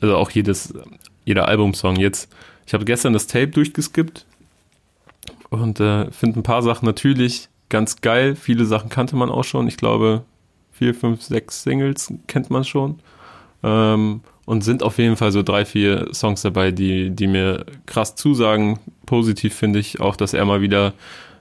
also auch jedes, jeder Albumsong jetzt. Ich habe gestern das Tape durchgeskippt und äh, finde ein paar Sachen natürlich ganz geil. Viele Sachen kannte man auch schon. Ich glaube, vier, fünf, sechs Singles kennt man schon. Ähm, und sind auf jeden Fall so drei, vier Songs dabei, die, die mir krass zusagen. Positiv finde ich auch, dass er mal wieder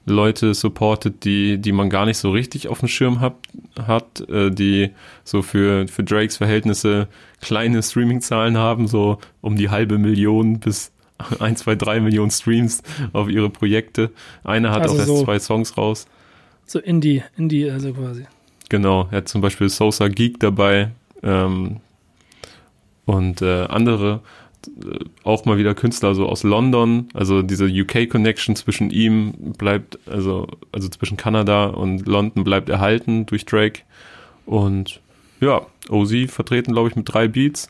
Leute supportet, die, die man gar nicht so richtig auf dem Schirm hat, hat äh, die so für, für Drakes Verhältnisse kleine Streaming-Zahlen haben, so um die halbe Million bis ein, zwei, drei Millionen Streams auf ihre Projekte. Einer hat also auch erst so, zwei Songs raus. So Indie, Indie, also quasi. Genau, er hat zum Beispiel Sosa Geek dabei ähm, und äh, andere, auch mal wieder Künstler so aus London, also diese UK-Connection zwischen ihm bleibt, also, also zwischen Kanada und London bleibt erhalten durch Drake. Und ja, OZ vertreten, glaube ich, mit drei Beats.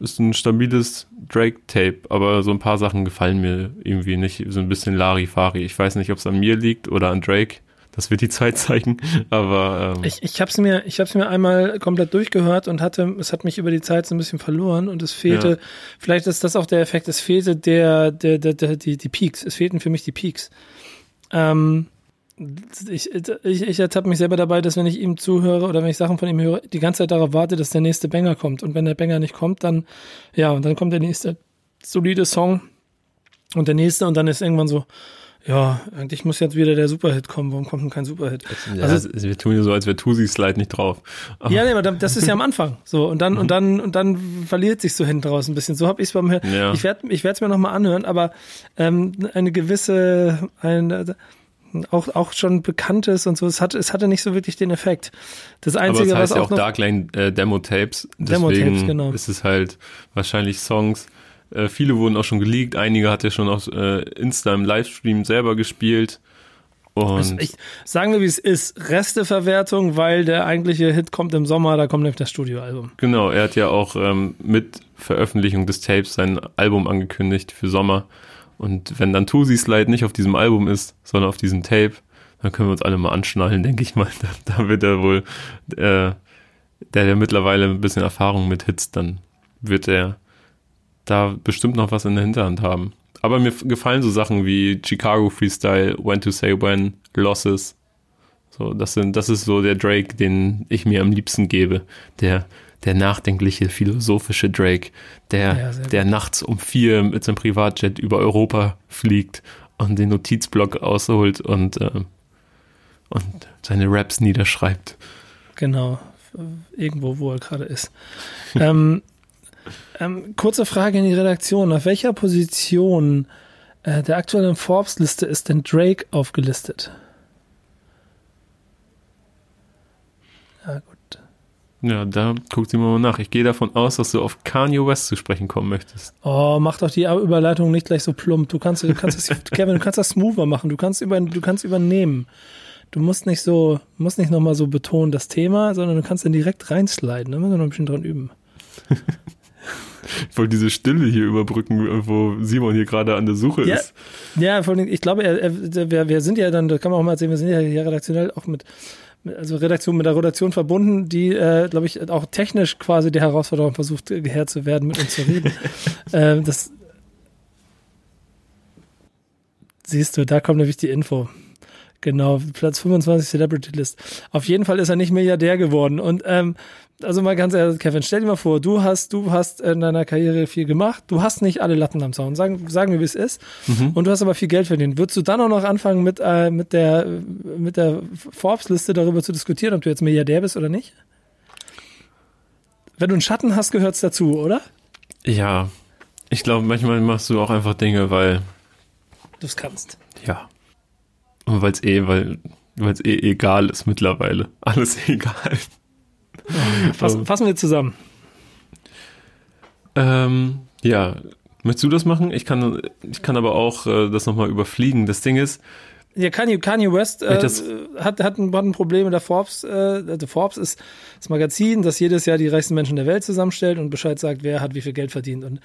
Ist ein stabiles Drake-Tape, aber so ein paar Sachen gefallen mir irgendwie nicht. So ein bisschen Larifari. Ich weiß nicht, ob es an mir liegt oder an Drake Das wird die Zeit zeigen. Aber ähm, ich, ich habe es mir, ich habe es mir einmal komplett durchgehört und hatte, es hat mich über die Zeit so ein bisschen verloren und es fehlte. Ja. Vielleicht ist das auch der Effekt. Es fehlte der, der, der, der die, die Peaks. Es fehlten für mich die Peaks. Ähm, ich, ich, ich ertappe mich selber dabei, dass wenn ich ihm zuhöre oder wenn ich Sachen von ihm höre, die ganze Zeit darauf warte, dass der nächste Banger kommt. Und wenn der Banger nicht kommt, dann, ja, und dann kommt der nächste solide Song und der nächste und dann ist irgendwann so, ja, eigentlich muss jetzt wieder der Superhit kommen. Warum kommt denn kein Superhit? Ja, also, wir tun ja so, als wäre Tusi Slide nicht drauf. Aber ja, nee, aber das ist ja am Anfang. So und dann und dann und dann verliert sich so hinten raus ein bisschen. So habe ich es beim Hören. Ja. Ich werde ich es mir noch mal anhören, aber ähm, eine gewisse eine auch auch schon bekanntes und so. Es hatte es hatte nicht so wirklich den Effekt. Das einzige, aber es heißt was ja auch, Darkline äh, Demo Tapes. Deswegen Demo -Tapes, genau. ist es halt wahrscheinlich Songs äh, viele wurden auch schon geleakt, einige hat er schon auf äh, Insta im Livestream selber gespielt. Und ich, sagen wir, wie es ist. Resteverwertung, weil der eigentliche Hit kommt im Sommer, da kommt nämlich das Studioalbum. Genau, er hat ja auch ähm, mit Veröffentlichung des Tapes sein Album angekündigt für Sommer. Und wenn dann Tusi Slide nicht auf diesem Album ist, sondern auf diesem Tape, dann können wir uns alle mal anschnallen, denke ich mal. Da, da wird er wohl, äh, der ja mittlerweile ein bisschen Erfahrung mit Hits, dann wird er da bestimmt noch was in der Hinterhand haben. Aber mir gefallen so Sachen wie Chicago Freestyle, When to Say When, Losses. So, das sind, das ist so der Drake, den ich mir am liebsten gebe. Der, der nachdenkliche, philosophische Drake, der, ja, der nachts um vier mit seinem Privatjet über Europa fliegt und den Notizblock ausholt und, äh, und seine Raps niederschreibt. Genau, irgendwo, wo er gerade ist. ähm, ähm, kurze Frage in die Redaktion. Auf welcher Position äh, der aktuellen Forbes-Liste ist denn Drake aufgelistet? Ja, gut. Ja, da guckt sie mal nach. Ich gehe davon aus, dass du auf Kanye West zu sprechen kommen möchtest. Oh, mach doch die Überleitung nicht gleich so plump. Du kannst, du kannst das, Kevin, du kannst das smoother machen. Du kannst über, du kannst übernehmen. Du musst nicht so, musst nicht nochmal so betonen das Thema, sondern du kannst dann direkt reinsliden. Da müssen wir noch ein bisschen dran üben. Ich wollte diese Stille hier überbrücken, wo Simon hier gerade an der Suche ja, ist. Ja, vor allem, ich glaube, er, er, wir, wir sind ja dann, das kann man auch mal erzählen, wir sind ja hier redaktionell auch mit, also Redaktion mit der Redaktion verbunden, die, äh, glaube ich, auch technisch quasi der Herausforderung versucht, Herr zu werden, mit uns zu reden. äh, das siehst du, da kommt nämlich die Info. Genau, Platz 25 Celebrity List. Auf jeden Fall ist er nicht Milliardär geworden. Und ähm, also mal ganz ehrlich, Kevin, stell dir mal vor, du hast, du hast in deiner Karriere viel gemacht, du hast nicht alle Latten am Zaun, sagen, sagen wir, wie es ist, mhm. und du hast aber viel Geld verdient. Würdest du dann auch noch anfangen, mit, äh, mit der, mit der Forbes-Liste darüber zu diskutieren, ob du jetzt Milliardär bist oder nicht? Wenn du einen Schatten hast, gehört's dazu, oder? Ja. Ich glaube, manchmal machst du auch einfach Dinge, weil du es kannst. Ja. Und weil es eh, weil es eh egal ist mittlerweile. Alles egal. Fass, ähm. fassen wir zusammen. Ähm, ja, möchtest du das machen? Ich kann, ich kann aber auch äh, das nochmal überfliegen. Das Ding ist, ja, Kanye, Kanye West äh, hat, hat, ein, hat ein Problem mit der Forbes. Äh, also Forbes ist das Magazin, das jedes Jahr die reichsten Menschen der Welt zusammenstellt und Bescheid sagt, wer hat wie viel Geld verdient. Und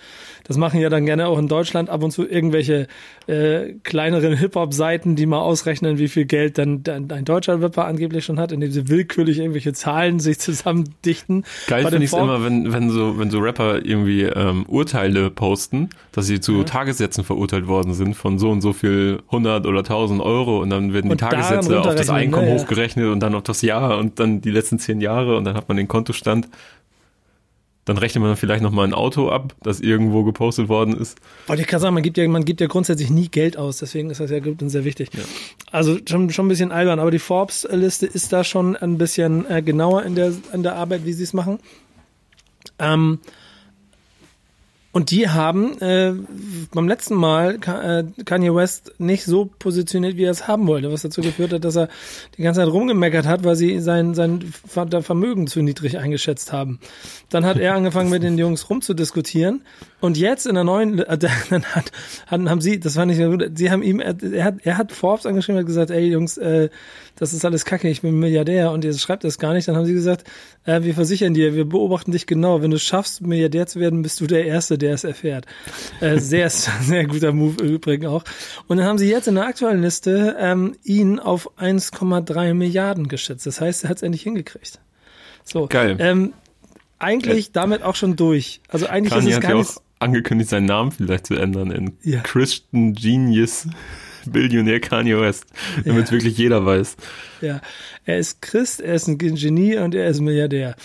das machen ja dann gerne auch in Deutschland ab und zu irgendwelche äh, kleineren Hip-Hop-Seiten, die mal ausrechnen, wie viel Geld dann, dann ein deutscher Rapper angeblich schon hat, indem sie willkürlich irgendwelche Zahlen sich zusammendichten. Geil finde ich es immer, wenn, wenn, so, wenn so Rapper irgendwie ähm, Urteile posten, dass sie zu ja. Tagessätzen verurteilt worden sind von so und so viel 100 oder 1000 Euro Euro und dann werden die Tagessätze auf das Einkommen ne, hochgerechnet und dann auf das Jahr und dann die letzten zehn Jahre und dann hat man den Kontostand. Dann rechnet man vielleicht noch mal ein Auto ab, das irgendwo gepostet worden ist. Aber ich kann sagen, man gibt ja, man gibt ja grundsätzlich nie Geld aus, deswegen ist das ja gut und sehr wichtig. Ja. Also schon, schon ein bisschen albern, aber die Forbes-Liste ist da schon ein bisschen äh, genauer in der, in der Arbeit, wie sie es machen. Ähm, und die haben äh, beim letzten Mal äh, Kanye West nicht so positioniert, wie er es haben wollte, was dazu geführt hat, dass er die ganze Zeit rumgemeckert hat, weil sie sein, sein Vermögen zu niedrig eingeschätzt haben. Dann hat er angefangen, mit den Jungs rumzudiskutieren Und jetzt in der neuen, äh, dann hat, hatten, haben sie, das fand ich gut, sie haben ihm, er, er, hat, er hat Forbes angeschrieben und gesagt, ey Jungs, äh, das ist alles kacke, ich bin Milliardär und ihr schreibt das gar nicht. Dann haben sie gesagt, äh, wir versichern dir, wir beobachten dich genau. Wenn du schaffst, Milliardär zu werden, bist du der Erste, der es erfährt. Äh, sehr, sehr guter Move im Übrigen auch. Und dann haben sie jetzt in der aktuellen Liste ähm, ihn auf 1,3 Milliarden geschätzt. Das heißt, er hat es endlich hingekriegt. So. Geil. Ähm, eigentlich damit auch schon durch. Also eigentlich Kanye ist es hat gar nicht. Angekündigt, seinen Namen vielleicht zu ändern in Ja. Christian Genius Billionär Kanye West, damit es Ja. wirklich jeder weiß. Ja, er ist Christ, er ist ein Genie und er ist Milliardär.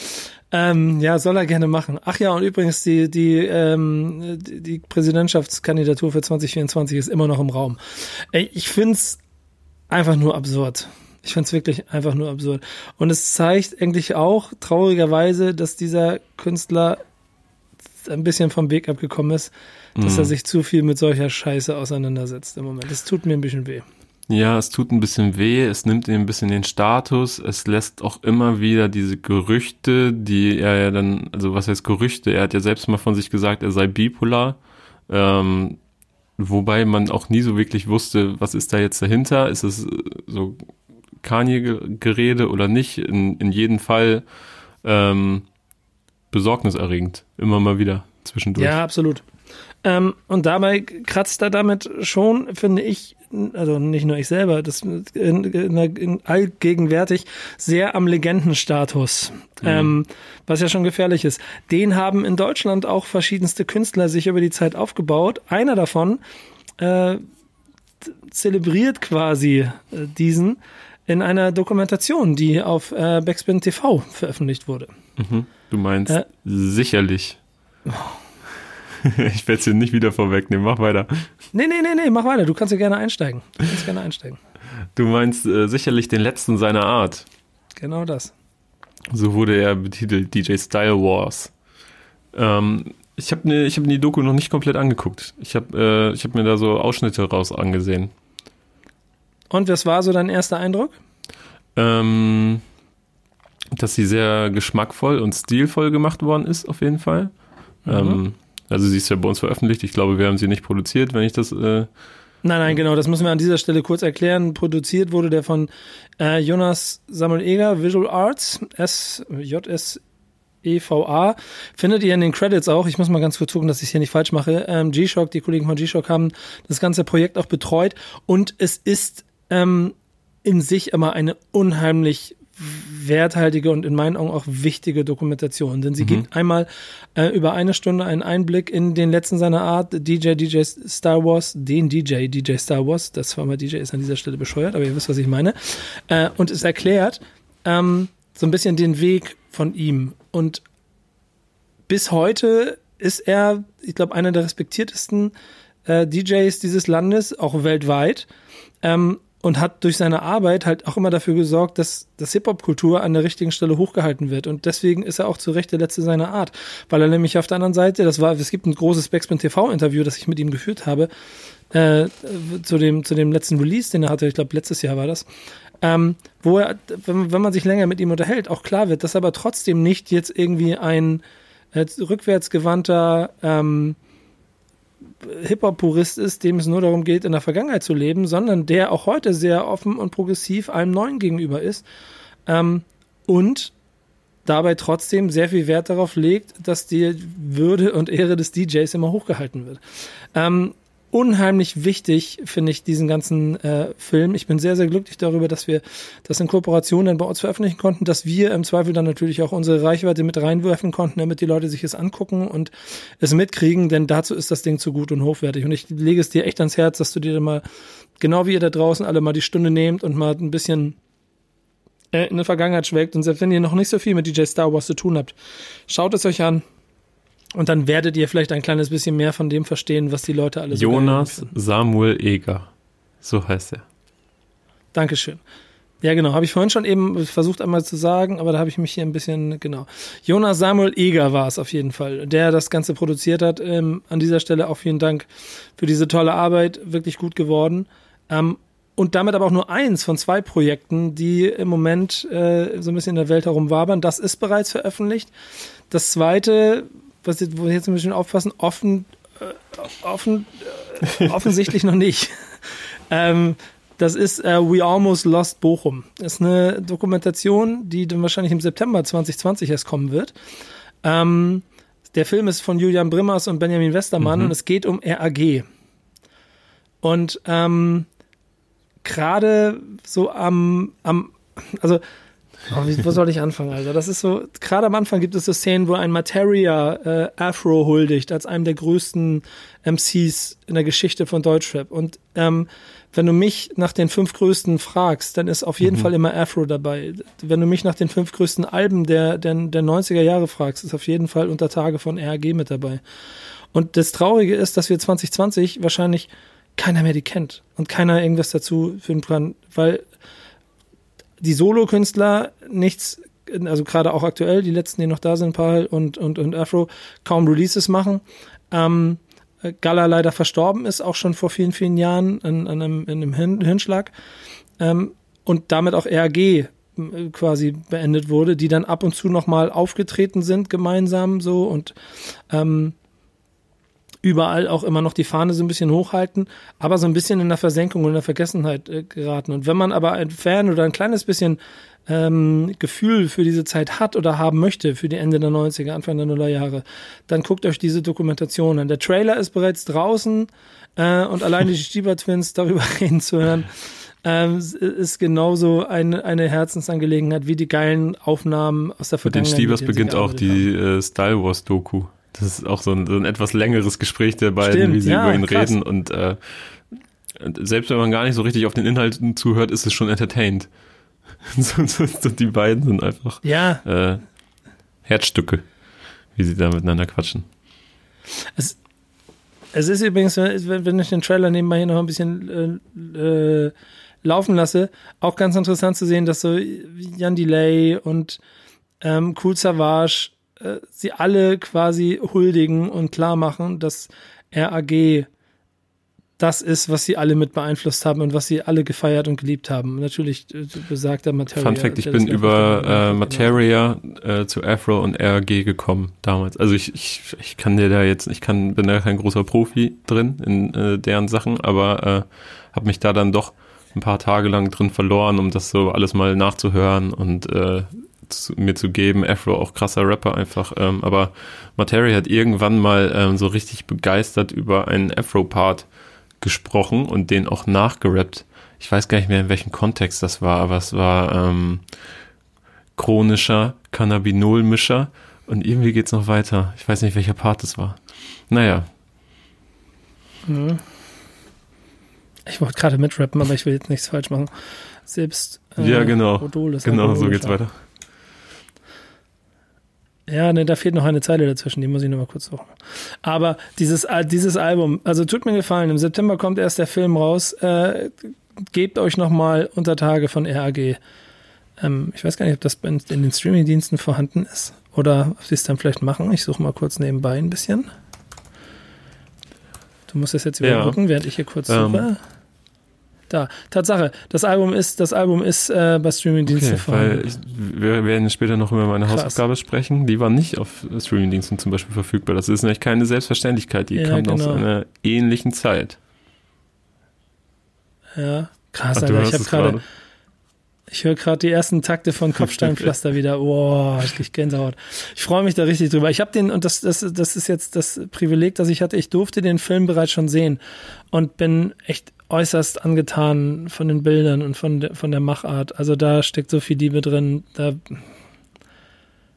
Ähm, ja, soll er gerne machen. Ach ja, und übrigens die die ähm, die die Präsidentschaftskandidatur für 2024 ist immer noch im Raum. Ich find's einfach nur absurd. Ich find's wirklich einfach nur absurd. Und es zeigt eigentlich auch traurigerweise, dass dieser Künstler ein bisschen vom Weg abgekommen ist, dass er sich zu viel mit solcher Scheiße auseinandersetzt im Moment. Das tut mir ein bisschen weh. Ja, es tut ein bisschen weh, es nimmt ihm ein bisschen den Status, es lässt auch immer wieder diese Gerüchte, die er ja dann, also was heißt Gerüchte, er hat ja selbst mal von sich gesagt, er sei bipolar, ähm, wobei man auch nie so wirklich wusste, was ist da jetzt dahinter, ist es äh, so Kanye-Gerede oder nicht, in, in jedem Fall ähm, besorgniserregend, immer mal wieder zwischendurch. Ja, absolut. Ähm, und dabei kratzt er damit schon, finde ich, also nicht nur ich selber, das in, in, in allgegenwärtig sehr am Legendenstatus, ähm, was ja schon gefährlich ist. Den haben in Deutschland auch verschiedenste Künstler sich über die Zeit aufgebaut. Einer davon äh, zelebriert quasi äh, diesen in einer Dokumentation, die auf äh, Backspin TV veröffentlicht wurde. Mhm. Du meinst Äh. sicherlich. ich werde es dir nicht wieder vorwegnehmen, mach weiter. Nee, nee, nee, nee, mach weiter. Du kannst ja gerne einsteigen. Du kannst gerne einsteigen. Du meinst äh, sicherlich den letzten seiner Art. Genau das. So wurde er betitelt, DJ Style Wars. Ähm, ich habe ne, ich hab die Doku noch nicht komplett angeguckt. Ich habe äh, ich hab mir da so Ausschnitte raus angesehen. Und was war so dein erster Eindruck? Ähm, dass sie sehr geschmackvoll und stilvoll gemacht worden ist, auf jeden Fall. Mhm. Ähm, also sie ist ja bei uns veröffentlicht. Ich glaube, wir haben sie nicht produziert, wenn ich das... Äh, Nein, nein, genau, das müssen wir an dieser Stelle kurz erklären. Produziert wurde der von äh, Jonas Samuel Eger, Visual Arts, S, JS EVA. Findet ihr in den Credits auch. Ich muss mal ganz kurz gucken, dass ich es hier nicht falsch mache. Ähm, G-Shock, die Kollegen von G-Shock haben das ganze Projekt auch betreut und es ist ähm, in sich immer eine unheimlich werthaltige und in meinen Augen auch wichtige Dokumentation, denn sie gibt einmal äh, über eine Stunde einen Einblick in den letzten seiner Art, DJ, DJ Star Wars, den DJ, DJ Star Wars, das war mal DJ ist an dieser Stelle bescheuert, aber ihr wisst, was ich meine, äh, und es erklärt ähm, so ein bisschen den Weg von ihm. Und bis heute ist er, ich glaube, einer der respektiertesten äh, DJs dieses Landes, auch weltweit. Ähm, und hat durch seine Arbeit halt auch immer dafür gesorgt, dass das Hip-Hop-Kultur an der richtigen Stelle hochgehalten wird. Und deswegen ist er auch zu Recht der Letzte seiner Art. Weil er nämlich auf der anderen Seite, das war, es gibt ein großes Backspin TV-Interview, das ich mit ihm geführt habe, äh, zu, dem, zu dem letzten Release, den er hatte, ich glaube, letztes Jahr war das, ähm, wo er, wenn, wenn man sich länger mit ihm unterhält, auch klar wird, dass er aber trotzdem nicht jetzt irgendwie ein äh, rückwärtsgewandter ähm, Hip-Hop-Purist ist, dem es nur darum geht, in der Vergangenheit zu leben, sondern der auch heute sehr offen und progressiv allem Neuen gegenüber ist ähm, und dabei trotzdem sehr viel Wert darauf legt, dass die Würde und Ehre des DJs immer hochgehalten wird. Ähm, unheimlich wichtig, finde ich, diesen ganzen äh, Film. Ich bin sehr, sehr glücklich darüber, dass wir das in Kooperation dann bei uns veröffentlichen konnten, dass wir im Zweifel dann natürlich auch unsere Reichweite mit reinwerfen konnten, damit die Leute sich es angucken und es mitkriegen, denn dazu ist das Ding zu gut und hochwertig. Und ich lege es dir echt ans Herz, dass du dir dann mal, genau wie ihr da draußen alle mal die Stunde nehmt und mal ein bisschen äh, in der Vergangenheit schwelgt. Und selbst wenn ihr noch nicht so viel mit DJ Star Wars zu tun habt, schaut es euch an. Und dann werdet ihr vielleicht ein kleines bisschen mehr von dem verstehen, was die Leute alle so geil Jonas. Samuel Eger. So heißt er. Dankeschön. Ja, genau. Habe ich vorhin schon eben versucht einmal zu sagen, aber da habe ich mich hier ein bisschen, genau. Jonas Samuel Eger war es auf jeden Fall, der das Ganze produziert hat. Ähm, an dieser Stelle auch vielen Dank für diese tolle Arbeit. Wirklich gut geworden. Ähm, und damit aber auch nur eins von zwei Projekten, die im Moment äh, so ein bisschen in der Welt herumwabern. Das ist bereits veröffentlicht. Das zweite was jetzt, wo wir jetzt ein bisschen aufpassen, offen, äh, offen, äh, offensichtlich noch nicht. ähm, das ist äh, We Almost Lost Bochum. Das ist eine Dokumentation, die dann wahrscheinlich im September 2020 erst kommen wird. Ähm, der Film ist von Julian Brimmers und Benjamin Westermann mhm. und es geht um RAG. Und ähm, gerade so am, am, also Oh, wie, wo soll ich anfangen, Alter? Das ist so, gerade am Anfang gibt es so Szenen, wo ein Materia äh, Afro huldigt, als einem der größten MCs in der Geschichte von Deutschrap. Und ähm, wenn du mich nach den fünf größten fragst, dann ist auf jeden mhm. Fall immer Afro dabei. Wenn du mich nach den fünf größten Alben der, der, der 90er Jahre fragst, ist auf jeden Fall unter Tage von RAG mit dabei. Und das Traurige ist, dass wir 2020 wahrscheinlich keiner mehr die kennt und keiner irgendwas dazu finden kann, weil die Solo-Künstler nichts, also gerade auch aktuell, die letzten, die noch da sind, Paul und, und, und Afro, kaum Releases machen. Ähm, Gala leider verstorben ist, auch schon vor vielen, vielen Jahren an, an einem, in einem Hirnschlag. Ähm, und damit auch RAG quasi beendet wurde, die dann ab und zu nochmal aufgetreten sind gemeinsam so und ähm, überall auch immer noch die Fahne so ein bisschen hochhalten, aber so ein bisschen in der Versenkung und in der Vergessenheit äh, geraten. Und wenn man aber ein Fan oder ein kleines bisschen ähm, Gefühl für diese Zeit hat oder haben möchte, für die Ende der 90er, Anfang der Nullerjahre, dann guckt euch diese Dokumentation an. Der Trailer ist bereits draußen äh, und allein die Stieber Twins darüber reden zu hören, ähm, ist genauso eine, eine Herzensangelegenheit wie die geilen Aufnahmen aus der Vergangenheit. Mit den Stiebers beginnt auch die äh, Style Wars Doku. Das ist auch so ein, so ein etwas längeres Gespräch der beiden, Stimmt, wie sie ja, über ihn krass. reden. Und äh, selbst wenn man gar nicht so richtig auf den Inhalten zuhört, ist es schon entertained. die beiden sind einfach ja. äh, Herzstücke, wie sie da miteinander quatschen. Es, es ist übrigens, wenn ich den Trailer nebenbei hier noch ein bisschen äh, äh, laufen lasse, auch ganz interessant zu sehen, dass so Jan Delay und ähm, Cool Savage äh, sie alle quasi huldigen und klar machen, dass RAG das ist, was sie alle mit beeinflusst haben und was sie alle gefeiert und geliebt haben. Natürlich äh, besagter Materia. Fun Fact, ich bin über äh, Materia äh, zu Afro und RAG gekommen damals. Also ich, ich, ich kann dir da jetzt, ich kann, bin da kein großer Profi drin in äh, deren Sachen, aber äh, habe mich da dann doch ein paar Tage lang drin verloren, um das so alles mal nachzuhören und äh, zu, mir zu geben. Afro auch krasser Rapper einfach. Ähm, aber Materia hat irgendwann mal ähm, so richtig begeistert über einen Afro-Part gesprochen und den auch nachgerappt. Ich weiß gar nicht mehr, in welchem Kontext das war, aber es war ähm, chronischer Cannabinolmischer und irgendwie geht's noch weiter. Ich weiß nicht, welcher Part das war. Naja. Mhm. Ich wollte gerade mitrappen, aber ich will jetzt nichts falsch machen. Selbst äh, ja, genau. genau, so geht's weiter. Ja, ne, da fehlt noch eine Zeile dazwischen, die muss ich nochmal kurz suchen. Aber dieses, dieses Album, also tut mir gefallen, im September kommt erst der Film raus. Äh, gebt euch nochmal unter Tage von RAG. Ähm, ich weiß gar nicht, ob das in, in den Streamingdiensten vorhanden ist oder ob sie es dann vielleicht machen. Ich suche mal kurz nebenbei ein bisschen. Du musst es jetzt überbrücken, ja. während ich hier kurz suche. Da. Tatsache, das Album ist, das Album ist äh, bei Streamingdiensten okay, Weil ich, wir werden später noch über meine Krass. Hausaufgabe sprechen. Die war nicht auf Streamingdiensten zum Beispiel verfügbar. Das ist nämlich keine Selbstverständlichkeit. Die ja, kam genau. aus einer ähnlichen Zeit. Ja, krass, Ach, Alter. Ich habe gerade. Ich höre gerade die ersten Takte von Kopfsteinpflaster wieder. Boah, ich krieg Gänsehaut. Ich freue mich da richtig drüber. Ich habe den, und das, das, das ist jetzt das Privileg, das ich hatte, ich durfte den Film bereits schon sehen und bin echt äußerst angetan von den Bildern und von der, von der Machart. Also da steckt so viel Liebe drin. Da,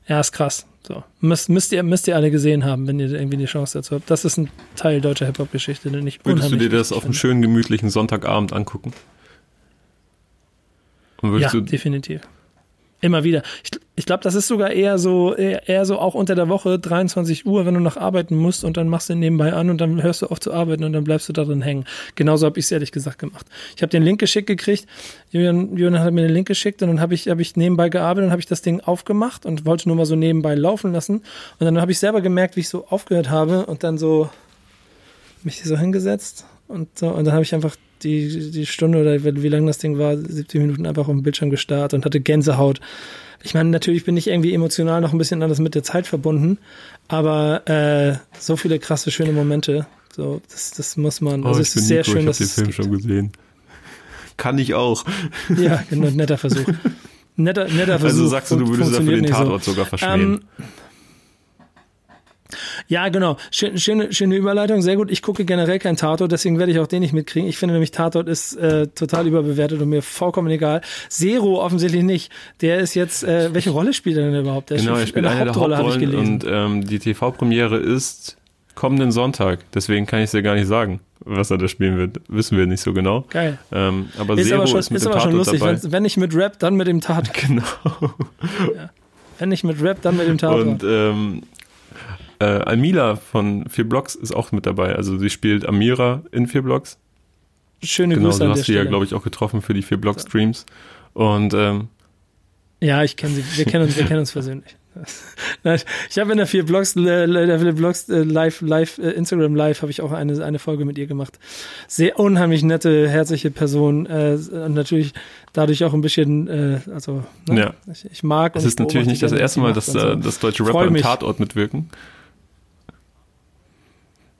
ja, ist krass. So. Müsst, müsst, ihr, müsst ihr alle gesehen haben, wenn ihr irgendwie die Chance dazu habt. Das ist ein Teil deutscher Hip-Hop-Geschichte, den ich Würdest du dir das auf einen schönen, gemütlichen Sonntagabend angucken? ja, definitiv. Immer wieder. Ich, ich glaube, das ist sogar eher so, eher, eher, so auch unter der Woche, 23 Uhr, wenn du noch arbeiten musst und dann machst du nebenbei an und dann hörst du auf zu arbeiten und dann bleibst du da drin hängen. Genauso habe ich es ehrlich gesagt gemacht. Ich habe den Link geschickt gekriegt, Julian, Julian hat mir den Link geschickt und dann habe ich, hab ich nebenbei gearbeitet und habe ich das Ding aufgemacht und wollte nur mal so nebenbei laufen lassen. Und dann habe ich selber gemerkt, wie ich so aufgehört habe und dann so mich so hingesetzt und so, und dann habe ich einfach die, die Stunde oder wie lang das Ding war, 70 Minuten einfach auf dem Bildschirm gestarrt und hatte Gänsehaut ich meine, natürlich bin ich irgendwie emotional noch ein bisschen anders mit der Zeit verbunden, aber äh, so viele krasse, schöne Momente. So, das, das muss man. Oh, also ich es ist sehr Nico, schön, ich dass habe den Film schon gesehen. Kann ich auch. Ja, genau, netter Versuch. Netter, netter Versuch. Also sagst du, du würdest dafür den nicht so. Tatort sogar verschmähen. Ähm, ja, genau. Schön, schöne, schöne Überleitung, sehr gut. Ich gucke generell kein Tatort, deswegen werde ich auch den nicht mitkriegen. Ich finde nämlich Tatort ist äh, total überbewertet und mir vollkommen egal. Zero offensichtlich nicht. Der ist jetzt, äh, welche Rolle spielt er denn überhaupt? Der genau, er spielt eine der Hauptrolle, habe ich Hauptrollen gelesen. und ähm, die TV-Premiere ist kommenden Sonntag. Deswegen kann ich es dir gar nicht sagen, was er da spielen wird. Wissen wir nicht so genau. Geil. Ähm, aber Ist Zero aber schon, ist mit ist aber schon lustig. dabei. Wenn, wenn nicht mit Rap, dann mit dem Tatort. Genau. Wenn nicht mit Rap, dann mit dem Tatort. Und ähm, äh, Almila von vier Blocks ist auch mit dabei. Also sie spielt Amira in vier Blocks. Schöne Genau, Grüße du an hast sie ja, Stelle. glaube ich, auch getroffen für die vier Block Streams. Und ähm, Ja, ich kenne sie. Wir kennen uns, wir kennen uns persönlich. Ich habe in der vier Blogs, äh, der Blogs äh, live, live, äh, Instagram Live habe ich auch eine, eine Folge mit ihr gemacht. Sehr unheimlich nette, herzliche Person. Äh, und natürlich dadurch auch ein bisschen, äh, also ne? Ja. ich, ich mag. es ist natürlich nicht das erste Mal, dass, so. dass deutsche Rapper im. Tatort mitwirken.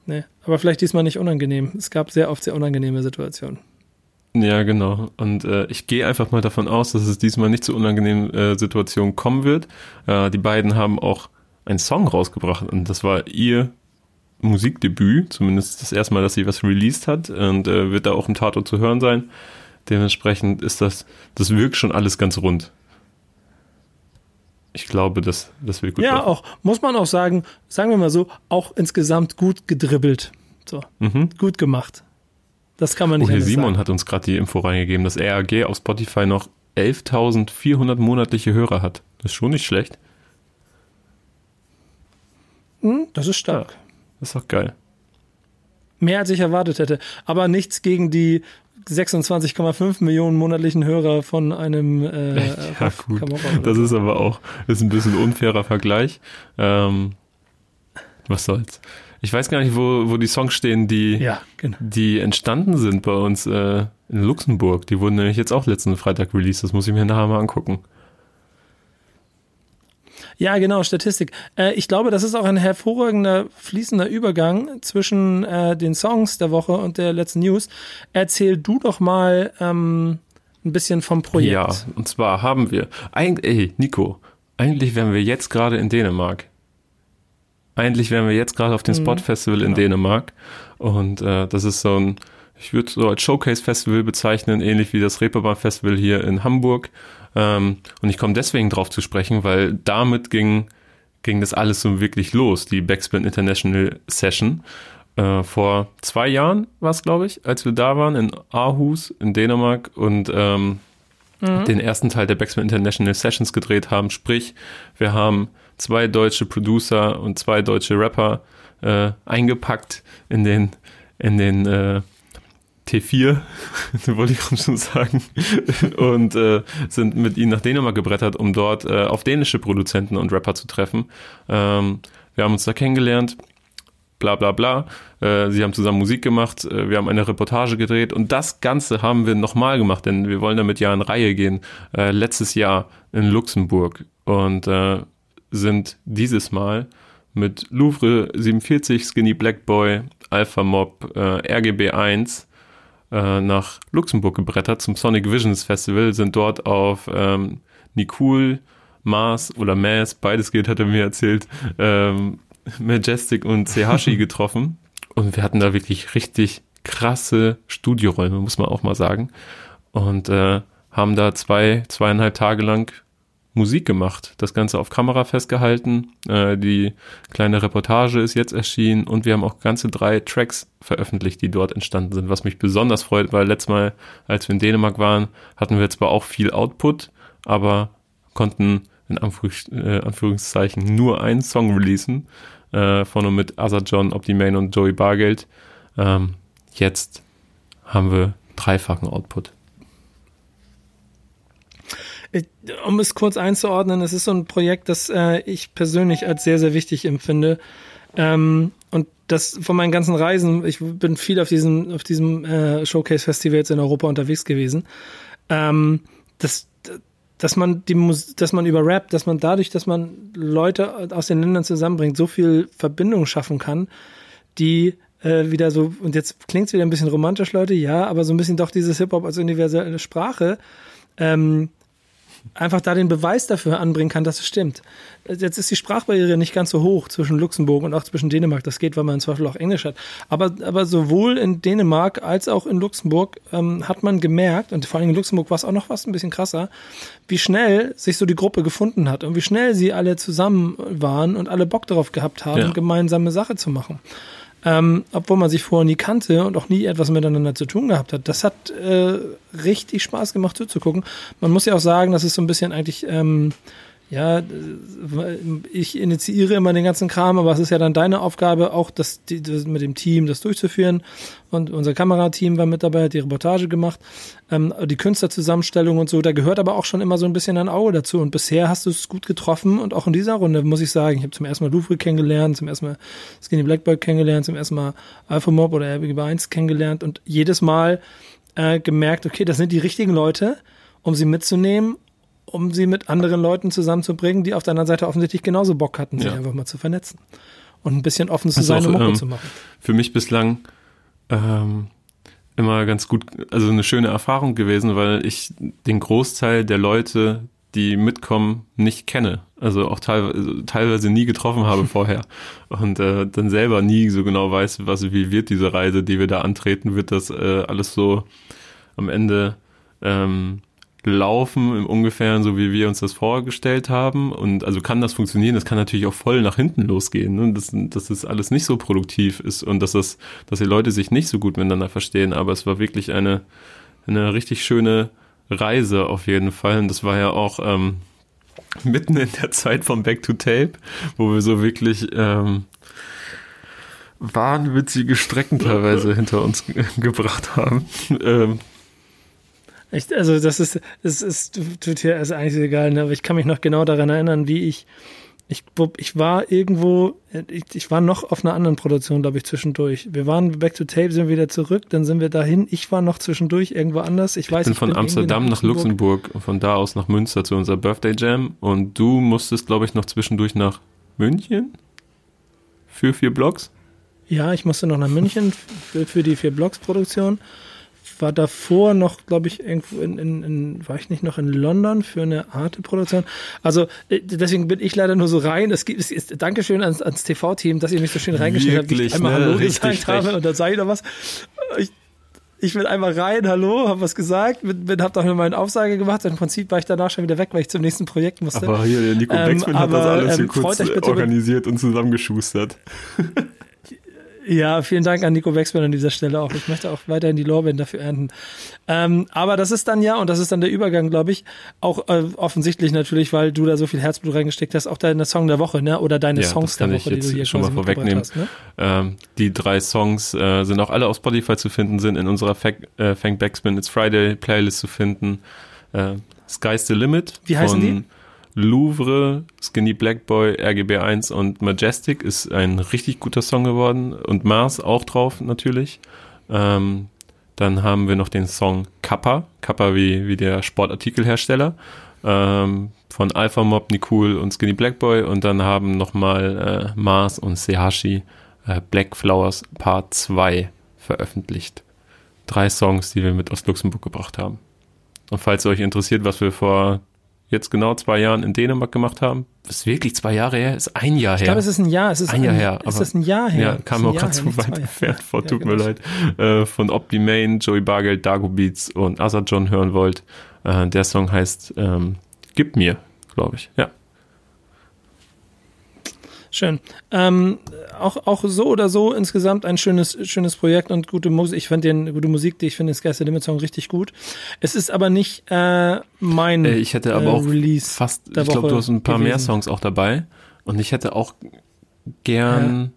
Nee, aber vielleicht diesmal nicht unangenehm. Es gab sehr oft sehr unangenehme Situationen. Ja, genau. Und äh, ich gehe einfach mal davon aus, dass es diesmal nicht zu unangenehmen äh, Situationen kommen wird. Äh, die beiden haben auch einen Song rausgebracht und das war ihr Musikdebüt, zumindest das erste Mal, dass sie was released hat und äh, wird da auch im Tatort zu hören sein. Dementsprechend ist das, das wirkt schon alles ganz rund. Ich glaube, das, das wird gut ja, auch, muss man auch sagen, sagen wir mal so, auch insgesamt gut gedribbelt. So, Mhm. gut gemacht. Das kann man nicht Oh, hier Simon sagen. hat uns gerade die Info reingegeben, dass RAG auf Spotify noch 11.400 monatliche Hörer hat. Das ist schon nicht schlecht. Hm, das ist stark. Das ist doch geil. Mehr als ich erwartet hätte. Aber nichts gegen die 26,5 Millionen monatlichen Hörer von einem äh, Ja, gut. Das ist aber auch ist ein bisschen unfairer Vergleich. Ähm, was soll's. Ich weiß gar nicht, wo, wo die Songs stehen, die, Ja, genau. die entstanden sind bei uns äh, in Luxemburg. Die wurden nämlich jetzt auch letzten Freitag released. Das muss ich mir nachher mal angucken. Ja, genau, Statistik. Äh, ich glaube, das ist auch ein hervorragender, fließender Übergang zwischen äh, den Songs der Woche und der letzten News. Erzähl du doch mal ähm, ein bisschen vom Projekt. Ja, und zwar haben wir, eigentlich, ey, Nico, eigentlich wären wir jetzt gerade in Dänemark. Eigentlich wären wir jetzt gerade auf dem Mhm. Spot Festival in Genau. Dänemark. Und äh, das ist so ein, ich würde so als Showcase Festival bezeichnen, ähnlich wie das Reeperbahn Festival hier in Hamburg. Ähm, und ich komme deswegen drauf zu sprechen, weil damit ging, ging das alles so wirklich los, die Backspin International Session. Äh, vor zwei Jahren war es, glaube ich, als wir da waren in Aarhus in Dänemark und ähm, den ersten Teil der Backspin International Sessions gedreht haben. Sprich, wir haben zwei deutsche Producer und zwei deutsche Rapper äh, eingepackt in den, in den äh, T4, wollte ich schon sagen, und äh, sind mit ihnen nach Dänemark gebrettert, um dort äh, auf dänische Produzenten und Rapper zu treffen. Ähm, wir haben uns da kennengelernt, bla bla bla. Äh, sie haben zusammen Musik gemacht, äh, wir haben eine Reportage gedreht und das Ganze haben wir nochmal gemacht, denn wir wollen damit ja in Reihe gehen. Äh, letztes Jahr in Luxemburg und äh, sind dieses Mal mit Louvre 47, Skinny Black Boy, Alpha Mob, äh, RGB 1 äh, nach Luxemburg gebrettert zum Sonic Visions Festival, sind dort auf ähm, Nikul, Mars oder Mass, beides geht, hat er mir erzählt, ähm, Majestic und Sehashi getroffen. Und wir hatten da wirklich richtig krasse Studioräume, muss man auch mal sagen. Und äh, haben da zwei, zweieinhalb Tage lang Musik gemacht. Das Ganze auf Kamera festgehalten. Äh, die kleine Reportage ist jetzt erschienen und wir haben auch ganze drei Tracks veröffentlicht, die dort entstanden sind, was mich besonders freut, weil letztes Mal, als wir in Dänemark waren, hatten wir zwar auch viel Output, aber konnten in Anführungs äh, Anführungszeichen nur einen Song releasen, äh, von und mit Azar John, Optimane und Joey Bargeld. Ähm, jetzt haben wir dreifachen Output. Um es kurz einzuordnen, es ist so ein Projekt, das äh, ich persönlich als sehr, sehr wichtig empfinde. Ähm, und das von meinen ganzen Reisen, ich bin viel auf diesem, auf diesem äh, Showcase-Festival jetzt in Europa unterwegs gewesen. Ähm, das, dass man die Mus dass man über Rap, dass man dadurch, dass man Leute aus den Ländern zusammenbringt, so viel Verbindung schaffen kann, die äh, wieder so, und jetzt klingt es wieder ein bisschen romantisch, Leute, ja, aber so ein bisschen doch dieses Hip-Hop als universelle Sprache, ähm, einfach da den Beweis dafür anbringen kann, dass es stimmt. Jetzt ist die Sprachbarriere nicht ganz so hoch zwischen Luxemburg und auch zwischen Dänemark. Das geht, weil man im Zweifel auch Englisch hat. Aber, aber sowohl in Dänemark als auch in Luxemburg ähm, hat man gemerkt, und vor allem in Luxemburg war es auch noch fast ein bisschen krasser, wie schnell sich so die Gruppe gefunden hat und wie schnell sie alle zusammen waren und alle Bock darauf gehabt haben, ja. gemeinsame Sache zu machen ähm, obwohl man sich vorher nie kannte und auch nie etwas miteinander zu tun gehabt hat. Das hat äh, richtig Spaß gemacht zuzugucken. Man muss ja auch sagen, das ist so ein bisschen eigentlich ähm, ja, ich initiiere immer den ganzen Kram, aber es ist ja dann deine Aufgabe, auch das, das mit dem Team das durchzuführen. Und unser Kamerateam war mit dabei, hat die Reportage gemacht, ähm, die Künstlerzusammenstellung und so. Da gehört aber auch schon immer so ein bisschen ein Auge dazu. Und bisher hast du es gut getroffen. Und auch in dieser Runde muss ich sagen, ich habe zum ersten Mal Louvre kennengelernt, zum ersten Mal Skinny Blackboy kennengelernt, zum ersten Mal Alpha Mob oder RBG1 kennengelernt und jedes Mal äh, gemerkt, okay, das sind die richtigen Leute, um sie mitzunehmen um sie mit anderen Leuten zusammenzubringen, die auf der anderen Seite offensichtlich genauso Bock hatten, sich ja. einfach mal zu vernetzen. Und ein bisschen offen zu also sein, um ähm, zu machen. Für mich bislang ähm, immer ganz gut, also eine schöne Erfahrung gewesen, weil ich den Großteil der Leute, die mitkommen, nicht kenne. Also auch teilweise, teilweise nie getroffen habe vorher. Und äh, dann selber nie so genau weiß, was, wie wird diese Reise, die wir da antreten, wird das äh, alles so am Ende ähm, laufen im Ungefähren so, wie wir uns das vorgestellt haben. Und also kann das funktionieren, das kann natürlich auch voll nach hinten losgehen, ne? dass, dass das alles nicht so produktiv ist und dass das, dass die Leute sich nicht so gut miteinander verstehen. Aber es war wirklich eine, eine richtig schöne Reise auf jeden Fall. Und das war ja auch ähm, mitten in der Zeit vom Back to Tape, wo wir so wirklich ähm, wahnwitzige Strecken teilweise hinter uns gebracht haben. Ähm, ich, also das ist, es ist, tut hier ist eigentlich egal, ne? aber ich kann mich noch genau daran erinnern, wie ich, ich, ich war irgendwo, ich, ich war noch auf einer anderen Produktion, glaube ich, zwischendurch. Wir waren back to tape, sind wieder zurück, dann sind wir dahin. Ich war noch zwischendurch irgendwo anders. Ich weiß. Ich bin von bin Amsterdam nach Luxemburg und von da aus nach Münster zu unserer Birthday Jam und du musstest, glaube ich, noch zwischendurch nach München für vier Blocks. Ja, ich musste noch nach München für, für die vier Blocks Produktion war davor noch, glaube ich, irgendwo in, in, in, war ich nicht noch in London für eine Arte-Produktion. Also äh, deswegen bin ich leider nur so rein. Es gibt, es ist, Dankeschön ans, ans TV-Team, dass ihr mich so schön reingestellt habt, ich einmal ne? Hallo Richtig gesagt habe und dann sage ich noch was. Ich, ich bin einmal rein, hallo, habe was gesagt, bin, bin, hab doch nur meine Aufsage gemacht. Im Prinzip war ich danach schon wieder weg, weil ich zum nächsten Projekt musste. Aber hier, der Nico ähm, Beckmann hat das alles ähm, hier kurz organisiert und zusammengeschustert. Ja, vielen Dank an Nico Wexmann an dieser Stelle auch. Ich möchte auch weiterhin die Lorbeeren dafür ernten. Ähm, aber das ist dann ja, und das ist dann der Übergang, glaube ich, auch äh, offensichtlich natürlich, weil du da so viel Herzblut reingesteckt hast, auch deine Song der Woche, ne? Oder deine ja, Songs der Woche, die du hier schon mal vorwegnehmen. Hast, ne? ähm, die drei Songs äh, sind auch alle auf Spotify zu finden, sind in unserer Fang, äh, Fang Backspin It's Friday Playlist zu finden. Äh, Sky's the Limit. Wie heißen die? Louvre, Skinny Black Boy, RGB1 und Majestic ist ein richtig guter Song geworden und Mars auch drauf natürlich. Ähm, dann haben wir noch den Song Kappa, Kappa wie, wie der Sportartikelhersteller ähm, von Alpha Mob, Nicole und Skinny Black Boy und dann haben nochmal äh, Mars und Sehashi äh, Black Flowers Part 2 veröffentlicht. Drei Songs, die wir mit aus Luxemburg gebracht haben. Und falls euch interessiert, was wir vor jetzt genau zwei Jahren in Dänemark gemacht haben. Das ist wirklich zwei Jahre her, ist ein Jahr her. Ich glaube, es ist ein Jahr. Es ist ein, Jahr her. Ist das ein Jahr her? Ja, kam auch gerade zu weit entfernt vor, ja, tut genau. mir leid. Äh, von Opti Main, Joey Bargeld, Dago Beats und Asa John hören wollt. Äh, der Song heißt ähm, Gib mir, glaube ich. Ja. Schön. Ähm, auch, auch so oder so insgesamt ein schönes, schönes Projekt und gute Musik. Ich fand den gute Musik, die ich finde den Sky Limit Song richtig gut. Es ist aber nicht äh, mein äh, Ich hätte aber äh, auch Release fast, ich glaube, du hast ein paar gewesen. mehr Songs auch dabei und ich hätte auch gern ja.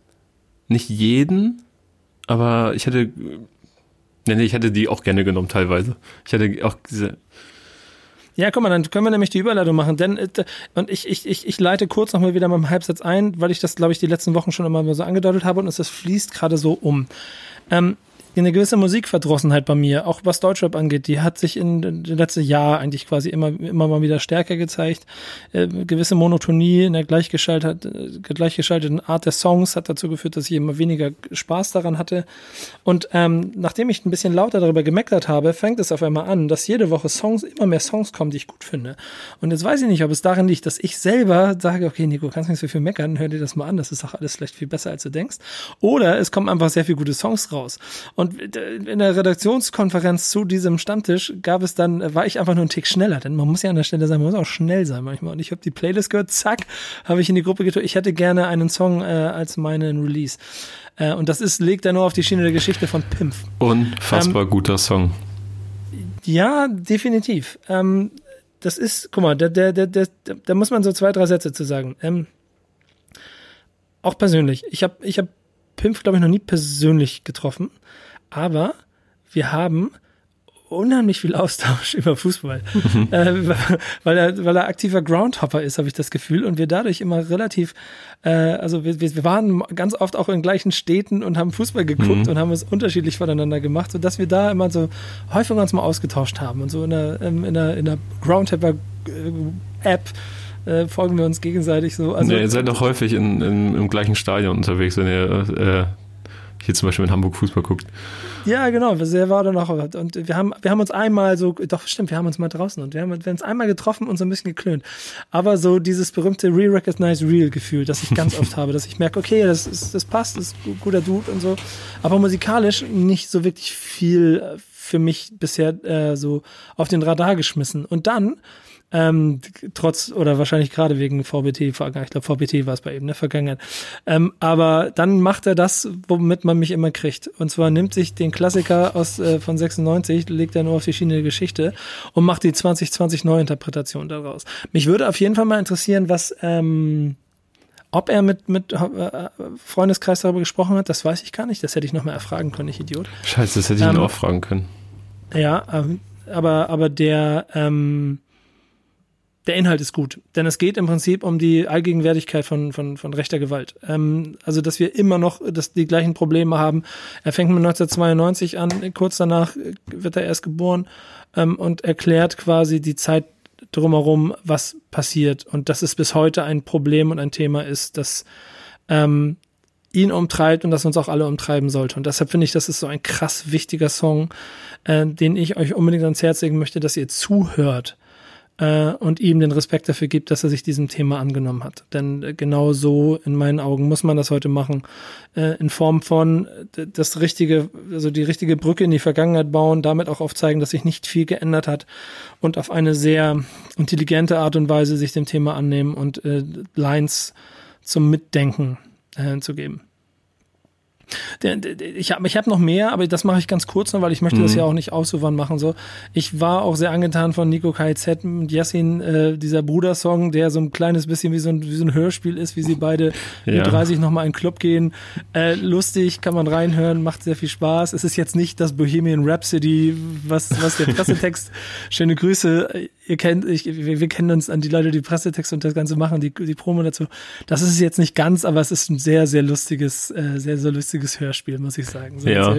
nicht jeden, aber ich hätte Nee, nee, ich hätte die auch gerne genommen teilweise. Ich hätte auch diese ja, guck mal, dann können wir nämlich die Überleitung machen. Denn äh, und ich, ich, ich, ich leite kurz nochmal wieder mit Halbsatz ein, weil ich das, glaube ich, die letzten Wochen schon immer so angedeutet habe und es fließt gerade so um. Ähm, eine gewisse Musikverdrossenheit bei mir, auch was Deutschrap angeht, die hat sich in den letzten Jahr eigentlich quasi immer, immer mal wieder stärker gezeigt. Äh, gewisse Monotonie in der gleichgeschaltet, äh, gleichgeschalteten Art der Songs hat dazu geführt, dass ich immer weniger Spaß daran hatte. Und ähm, nachdem ich ein bisschen lauter darüber gemeckert habe, fängt es auf einmal an, dass jede Woche Songs, immer mehr Songs kommen, die ich gut finde. Und jetzt weiß ich nicht, ob es darin liegt, dass ich selber sage, okay, Nico, kannst nicht so viel meckern, hör dir das mal an, das ist doch alles vielleicht viel besser, als du denkst. Oder es kommen einfach sehr viele gute Songs raus. Und in der Redaktionskonferenz zu diesem Stammtisch gab es dann, war ich einfach nur einen Tick schneller, denn man muss ja an der Stelle sein, man muss auch schnell sein manchmal. Und ich habe die Playlist gehört, zack, habe ich in die Gruppe getan, ich hätte gerne einen Song äh, als meinen Release. Äh, und das ist, legt er nur auf die Schiene der Geschichte von Pimpf. Unfassbar ähm, guter Song. Ja, definitiv. Ähm, das ist, guck mal, da, da, da, da, da muss man so zwei, drei Sätze zu sagen. Ähm, auch persönlich. Ich habe ich hab Pimpf, glaube ich, noch nie persönlich getroffen, aber wir haben unheimlich viel Austausch über Fußball, mhm. äh, weil er weil er aktiver Groundhopper ist, habe ich das Gefühl und wir dadurch immer relativ, äh, also wir, wir waren ganz oft auch in gleichen Städten und haben Fußball geguckt mhm. und haben es unterschiedlich voneinander gemacht, so dass wir da immer so häufig uns mal ausgetauscht haben und so in der ähm, in der in der Groundhopper äh, App äh, folgen wir uns gegenseitig so. Also, ja, ihr seid doch häufig in, in, im gleichen Stadion unterwegs, wenn ihr äh, hier zum Beispiel in Hamburg Fußball guckt. Ja, genau, sehr war dann auch. Und wir haben, wir haben uns einmal so, doch stimmt, wir haben uns mal draußen und wir haben, wir haben uns einmal getroffen und so ein bisschen geklönt. Aber so dieses berühmte Re-Recognize Real-Gefühl, das ich ganz oft habe, dass ich merke, okay, das, ist, das passt, das ist ein guter Dude und so. Aber musikalisch nicht so wirklich viel für mich bisher äh, so auf den Radar geschmissen. Und dann ähm, trotz oder wahrscheinlich gerade wegen VBT, ich glaube VBT war es bei ihm, ne, Vergangenheit. Ähm, aber dann macht er das, womit man mich immer kriegt. Und zwar nimmt sich den Klassiker aus äh, von 96, legt er nur auf die Schiene der Geschichte und macht die 2020 Neuinterpretation daraus. Mich würde auf jeden Fall mal interessieren, was ähm, ob er mit, mit äh, Freundeskreis darüber gesprochen hat, das weiß ich gar nicht. Das hätte ich noch mal erfragen können, ich Idiot. Scheiße, das hätte ich ähm, ihn auch fragen können. Ja, ähm, aber, aber der, ähm, der Inhalt ist gut. Denn es geht im Prinzip um die Allgegenwärtigkeit von, von, von rechter Gewalt. Ähm, also, dass wir immer noch dass die gleichen Probleme haben. Er fängt mit 1992 an, kurz danach wird er erst geboren ähm, und erklärt quasi die Zeit drumherum, was passiert. Und dass es bis heute ein Problem und ein Thema ist, das ähm, ihn umtreibt und das uns auch alle umtreiben sollte. Und deshalb finde ich, das ist so ein krass wichtiger Song, äh, den ich euch unbedingt ans Herz legen möchte, dass ihr zuhört äh, und ihm den Respekt dafür gibt, dass er sich diesem Thema angenommen hat. Denn äh, genau so in meinen Augen muss man das heute machen, äh, in Form von äh, das richtige, also die richtige Brücke in die Vergangenheit bauen, damit auch aufzeigen, dass sich nicht viel geändert hat und auf eine sehr intelligente Art und Weise sich dem Thema annehmen und äh, Lines zum Mitdenken äh, zu geben. Ich habe ich hab noch mehr, aber das mache ich ganz kurz noch, weil ich möchte mhm. das ja auch nicht ausufern machen. So, ich war auch sehr angetan von Nico KZ und Yassin, äh, dieser Brudersong, der so ein kleines bisschen wie so ein, wie so ein Hörspiel ist, wie sie beide ja. mit 30 nochmal in den Club gehen. Äh, lustig, kann man reinhören, macht sehr viel Spaß. Es ist jetzt nicht das Bohemian Rhapsody, was, was der Pressetext, schöne Grüße, ihr kennt, ich, wir, wir, kennen uns an die Leute, die Pressetext und das Ganze machen, die, die Promo dazu. Das ist es jetzt nicht ganz, aber es ist ein sehr, sehr lustiges, äh, sehr, sehr lustiges Hörspiel, muss ich sagen. So ja,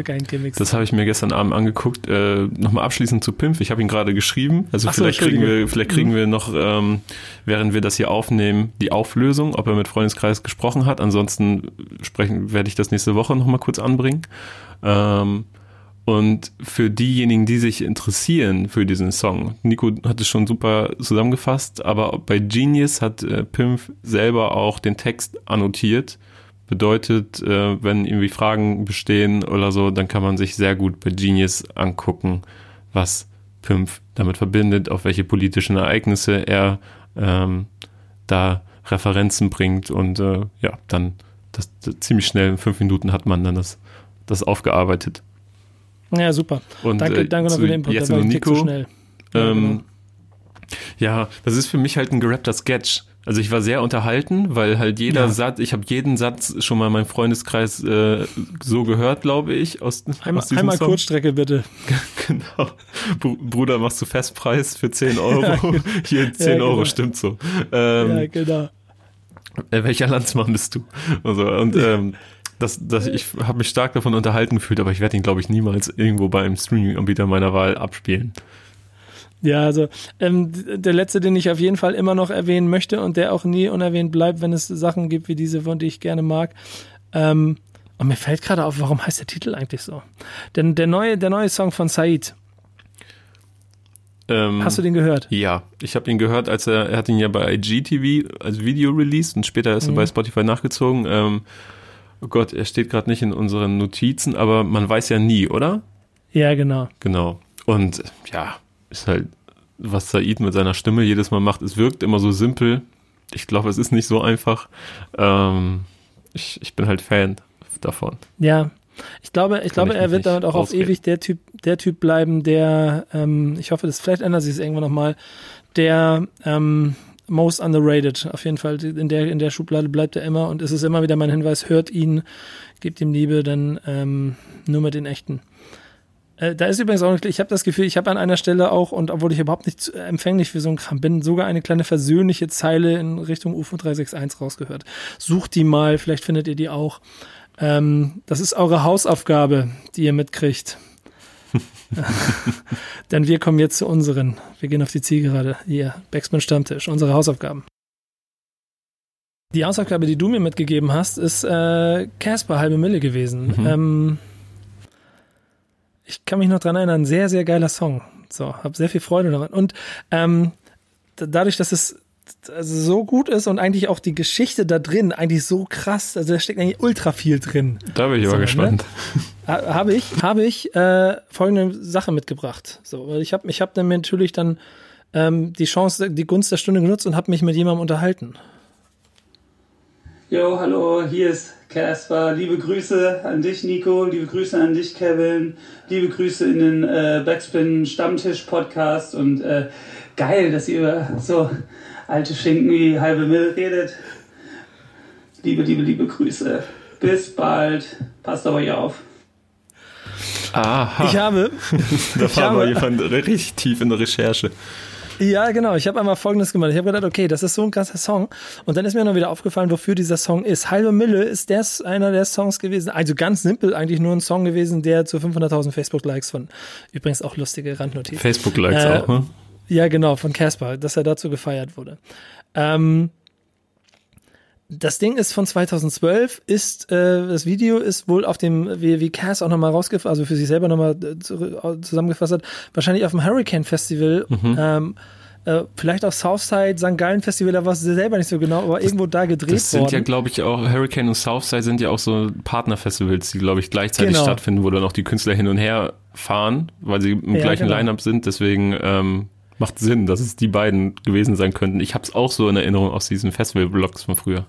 das habe ich mir gestern Abend angeguckt. Äh, Nochmal abschließend zu Pimp. Ich habe ihn gerade geschrieben. Also Ach vielleicht, so, kriegen wir, vielleicht kriegen mhm. wir noch, ähm, während wir das hier aufnehmen, die Auflösung, ob er mit Freundeskreis gesprochen hat. Ansonsten sprechen, werde ich das nächste Woche nochmal kurz anbringen. Ähm, und für diejenigen, die sich interessieren für diesen Song, Nico hat es schon super zusammengefasst, aber bei Genius hat äh, Pimp selber auch den Text annotiert. Bedeutet, äh, wenn irgendwie Fragen bestehen oder so, dann kann man sich sehr gut bei Genius angucken, was Pimp damit verbindet, auf welche politischen Ereignisse er ähm, da Referenzen bringt und äh, ja, dann das, das, ziemlich schnell in fünf Minuten hat man dann das, das aufgearbeitet. Ja, super. Und, danke, äh, danke noch für den Input. Jetzt nur Nico. So schnell. Ja, ähm, genau. ja, das ist für mich halt ein gerappter Sketch. Also ich war sehr unterhalten, weil halt jeder ja. Satz, ich habe jeden Satz schon mal in meinem Freundeskreis äh, so gehört, glaube ich. Aus, einmal, aus einmal Song. Kurzstrecke bitte. genau. Bruder, machst du Festpreis für 10 Euro? genau. Hier 10 ja, Euro, genau. stimmt so. Ähm, ja, genau. Äh, welcher Landsmann bist du? Also, und ähm, das, das, ich habe mich stark davon unterhalten gefühlt, aber ich werde ihn, glaube ich, niemals irgendwo bei einem Streaming-Anbieter meiner Wahl abspielen. Ja, also ähm, der letzte, den ich auf jeden Fall immer noch erwähnen möchte und der auch nie unerwähnt bleibt, wenn es Sachen gibt wie diese, von die ich gerne mag. Ähm, und mir fällt gerade auf, warum heißt der Titel eigentlich so? Denn der neue, der neue Song von Said. Ähm, Hast du den gehört? Ja, ich habe ihn gehört, als er, er hat ihn ja bei IGTV als Video released und später ist er mhm. bei Spotify nachgezogen. Ähm, oh Gott, er steht gerade nicht in unseren Notizen, aber man weiß ja nie, oder? Ja, genau. Genau. Und ja, ist halt, was Said mit seiner Stimme jedes Mal macht. Es wirkt immer so simpel. Ich glaube, es ist nicht so einfach. Ähm, ich, ich bin halt Fan davon. Ja, ich glaube, ich glaube, er wird damit auch auf ewig der Typ, der Typ bleiben, der, ähm, ich hoffe, das vielleicht ändert sich es irgendwann nochmal, der ähm, most underrated. Auf jeden Fall in der in der Schublade bleibt er immer und es ist immer wieder mein Hinweis: Hört ihn, gebt ihm Liebe, dann ähm, nur mit den echten. Äh, da ist übrigens auch, ich habe das Gefühl, ich habe an einer Stelle auch, und obwohl ich überhaupt nicht empfänglich für so einen Kram bin, sogar eine kleine versöhnliche Zeile in Richtung UFO 361 rausgehört. Sucht die mal, vielleicht findet ihr die auch. Ähm, das ist eure Hausaufgabe, die ihr mitkriegt. Denn wir kommen jetzt zu unseren. Wir gehen auf die Zielgerade. Hier, Backspin Stammtisch, unsere Hausaufgaben. Die Hausaufgabe, die du mir mitgegeben hast, ist Casper äh, halbe Mille gewesen. Mhm. Ähm, ich kann mich noch dran erinnern, sehr, sehr geiler Song. So, habe sehr viel Freude daran. Und ähm, dadurch, dass es also so gut ist und eigentlich auch die Geschichte da drin eigentlich so krass, also da steckt eigentlich ultra viel drin. Da bin ich so, aber ne? gespannt. Ne? Habe ich, habe ich äh, folgende Sache mitgebracht. So, ich habe, ich habe dann natürlich dann ähm, die Chance, die Gunst der Stunde genutzt und habe mich mit jemandem unterhalten. Jo, hallo, hier ist Casper. Liebe Grüße an dich, Nico. Liebe Grüße an dich, Kevin. Liebe Grüße in den äh, Backspin Stammtisch Podcast. Und äh, geil, dass ihr so alte Schinken wie halbe Mill redet. Liebe, liebe, liebe Grüße. Bis bald. Passt auf euch auf. Aha. Ich habe. da war aber jemand richtig tief in der Recherche. Ja, genau. Ich habe einmal Folgendes gemacht. Ich habe gedacht, okay, das ist so ein krasser Song. Und dann ist mir noch wieder aufgefallen, wofür dieser Song ist. Halbe Mille ist der, einer der Songs gewesen. Also ganz simpel, eigentlich nur ein Song gewesen, der zu 500.000 Facebook-Likes von, übrigens auch lustige Randnotiz. Facebook-Likes äh, auch, ne? Ja, genau, von Casper, dass er dazu gefeiert wurde. Ähm, das Ding ist von 2012, ist äh, das Video ist wohl auf dem, wie, wie Cass auch nochmal rausgefasst, also für sich selber nochmal äh, zusammengefasst hat, wahrscheinlich auf dem Hurricane Festival, mhm. ähm, äh, vielleicht auch Southside, St. Gallen Festival, da war es selber nicht so genau, aber das, irgendwo da gedreht worden. Das sind worden. ja, glaube ich, auch, Hurricane und Southside sind ja auch so Partnerfestivals, die, glaube ich, gleichzeitig genau. stattfinden, wo dann auch die Künstler hin und her fahren, weil sie im ja, gleichen genau. Line-Up sind, deswegen ähm, macht Sinn, dass es die beiden gewesen sein könnten. Ich habe es auch so in Erinnerung aus diesen Festival-Blogs von früher.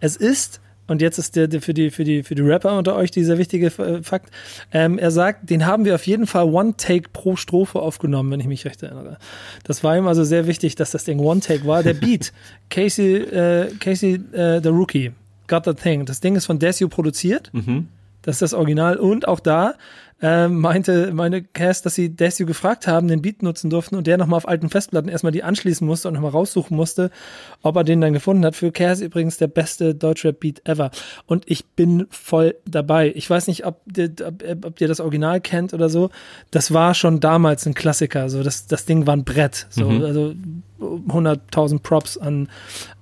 Es ist, und jetzt ist der, der, für, die, für, die, für die Rapper unter euch dieser wichtige äh, Fakt, ähm, er sagt, den haben wir auf jeden Fall One-Take pro Strophe aufgenommen, wenn ich mich recht erinnere. Das war ihm also sehr wichtig, dass das Ding One-Take war. Der Beat, Casey, äh, Casey äh, the Rookie, Got the Thing. Das Ding ist von Desio produziert. Mhm. Das ist das Original. Und auch da äh, meinte meine Cast, dass sie Desio gefragt haben, den Beat nutzen durften und der nochmal auf alten Festplatten erstmal die anschließen musste und nochmal raussuchen musste, ob er den dann gefunden hat. Für Cass übrigens der beste Deutschrap-Beat ever. Und ich bin voll dabei. Ich weiß nicht, ob, ob, ob ihr das Original kennt oder so. Das war schon damals ein Klassiker. So, das, das Ding war ein Brett. So, mhm. also 100.000 Props an,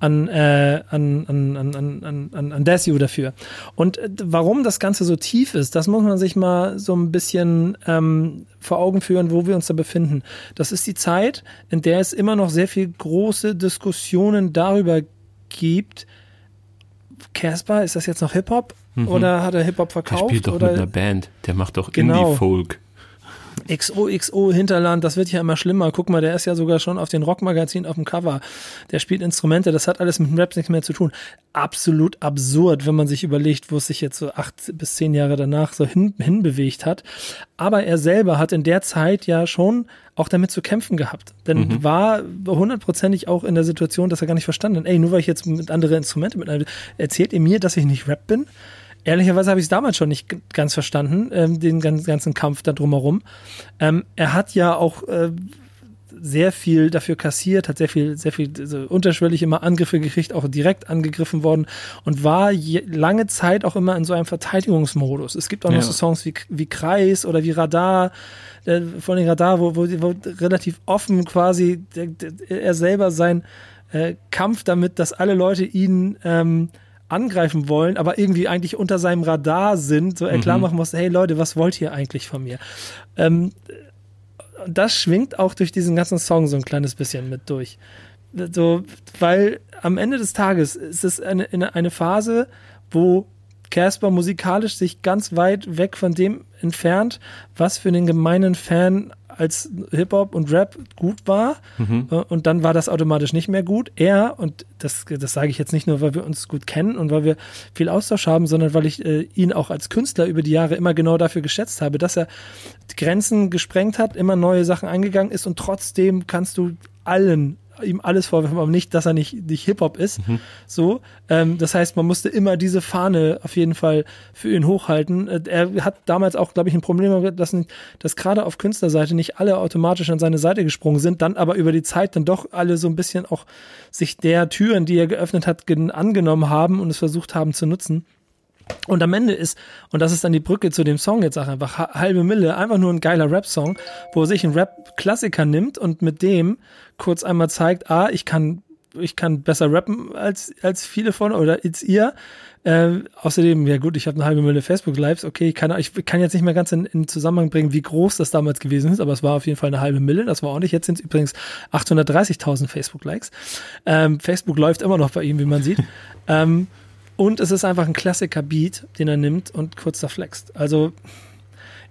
an, äh, an, an, an, an, an, an Desio dafür. Und äh, warum das Ganze so tief ist, das muss man sich mal so ein bisschen ähm, vor Augen führen, wo wir uns da befinden. Das ist die Zeit, in der es immer noch sehr viel große Diskussionen darüber gibt, Casper, ist das jetzt noch Hip-Hop? Mhm. Oder hat er Hip-Hop verkauft? Der spielt doch oder? mit einer Band. Der macht doch genau. Indie-Folk. XOXO Hinterland, das wird ja immer schlimmer. Guck mal, der ist ja sogar schon auf den Rockmagazinen auf dem Cover. Der spielt Instrumente, das hat alles mit dem Rap nichts mehr zu tun. Absolut absurd, wenn man sich überlegt, wo es sich jetzt so acht bis zehn Jahre danach so hin, hinbewegt hat. Aber er selber hat in der Zeit ja schon auch damit zu kämpfen gehabt. Denn mhm. war hundertprozentig auch in der Situation, dass er gar nicht verstanden hat, ey, nur weil ich jetzt mit anderen Instrumente mit erzählt ihr mir, dass ich nicht Rap bin? Ehrlicherweise habe ich es damals schon nicht ganz verstanden, ähm, den ganzen Kampf da drumherum. Ähm, er hat ja auch äh, sehr viel dafür kassiert, hat sehr viel, sehr viel so unterschwellig immer Angriffe gekriegt, auch direkt angegriffen worden und war je, lange Zeit auch immer in so einem Verteidigungsmodus. Es gibt auch noch ja. so Songs wie, wie Kreis oder wie Radar, äh, von den Radar, wo, wo, wo relativ offen quasi der, der, er selber sein äh, Kampf damit, dass alle Leute ihn ähm, angreifen wollen, aber irgendwie eigentlich unter seinem Radar sind, so er klar mhm. machen muss, hey Leute, was wollt ihr eigentlich von mir? Ähm, das schwingt auch durch diesen ganzen Song so ein kleines bisschen mit durch. So, weil am Ende des Tages ist es eine, eine Phase, wo Casper musikalisch sich ganz weit weg von dem entfernt, was für den gemeinen Fan als Hip-Hop und Rap gut war mhm. Äh, und dann war das automatisch nicht mehr gut. Er, und das, das sage ich jetzt nicht nur, weil wir uns gut kennen und weil wir viel Austausch haben, sondern weil ich äh, ihn auch als Künstler über die Jahre immer genau dafür geschätzt habe, dass er Grenzen gesprengt hat, immer neue Sachen eingegangen ist und trotzdem kannst du allen ihm alles vorwerfen, aber nicht, dass er nicht, nicht Hip-Hop ist. Mhm. So. Ähm, das heißt, man musste immer diese Fahne auf jeden Fall für ihn hochhalten. Äh, er hat damals auch, glaube ich, ein Problem dass, dass gerade auf Künstlerseite nicht alle automatisch an seine Seite gesprungen sind, dann aber über die Zeit dann doch alle so ein bisschen auch sich der Türen, die er geöffnet hat, angenommen haben und es versucht haben zu nutzen. Und am Ende ist, und das ist dann die Brücke zu dem Song jetzt auch einfach, halbe Mille, einfach nur ein geiler Rap-Song, wo sich einen Rap-Klassiker nimmt und mit dem kurz einmal zeigt, ah, ich kann, ich kann besser rappen als, als viele von, oder als ihr. Äh, außerdem, ja gut, ich habe eine halbe Mille Facebook-Lives, okay, ich kann, ich kann jetzt nicht mehr ganz in, in Zusammenhang bringen, wie groß das damals gewesen ist, aber es war auf jeden Fall eine halbe Mille, das war ordentlich. Jetzt sind es übrigens 830.000 Facebook-Likes. Ähm, Facebook läuft immer noch bei ihm, wie man sieht. ähm, und es ist einfach ein Klassiker-Beat, den er nimmt und kurz da flext. Also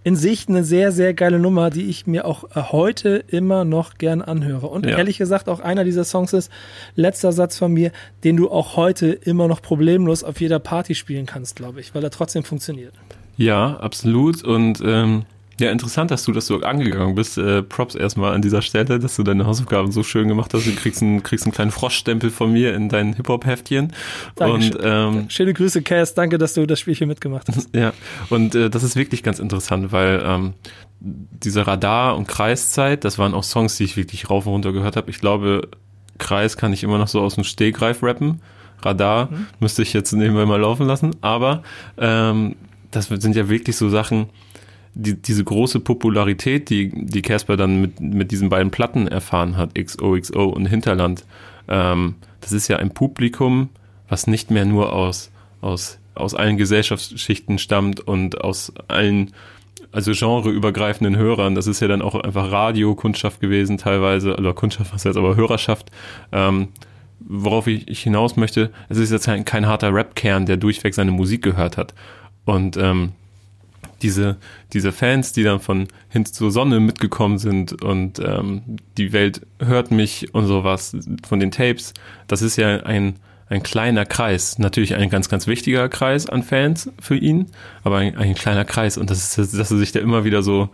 in sich eine sehr, sehr geile Nummer, die ich mir auch äh, heute immer noch gern anhöre. Und ja. ehrlich gesagt, auch einer dieser Songs ist, letzter Satz von mir, den du auch heute immer noch problemlos auf jeder Party spielen kannst, glaube ich, weil er trotzdem funktioniert. Ja, absolut. Und ähm, ja, interessant, dass du das so angegangen bist. Äh, Props erstmal an dieser Stelle, dass du deine Hausaufgaben so schön gemacht hast. Du kriegst einen, kriegst einen kleinen Froschstempel von mir in dein Hip-Hop-Heftchen. Und ähm, schöne Grüße, Cass. Danke, dass du das Spielchen mitgemacht hast. Ja, und äh, das ist wirklich ganz interessant, weil ähm, diese Radar- und Kreiszeit, das waren auch Songs, die ich wirklich rauf und runter gehört habe. Ich glaube, Kreis kann ich immer noch so aus dem Stegreif rappen. Radar mhm. müsste ich jetzt nebenbei mal laufen lassen. Aber ähm, das sind ja wirklich so Sachen, die, diese große Popularität, die, die Casper dann mit, mit diesen beiden Platten erfahren hat, XOXO und Hinterland, ähm, das ist ja ein Publikum, was nicht mehr nur aus, aus, aus allen Gesellschaftsschichten stammt und aus allen, also genreübergreifenden Hörern. Das ist ja dann auch einfach Radiokundschaft gewesen teilweise, oder Kundschaft, was jetzt aber Hörerschaft. Ähm, worauf ich, ich hinaus möchte, es ist jetzt kein harter Rap-Kern, der durchweg seine Musik gehört hat. Und ähm, diese, diese Fans, die dann von hin zur Sonne mitgekommen sind und ähm, die Welt hört mich und sowas von den Tapes, das ist ja ein, ein kleiner Kreis. Natürlich ein ganz, ganz wichtiger Kreis an Fans für ihn, aber ein, ein kleiner Kreis und das ist, dass er sich da immer wieder so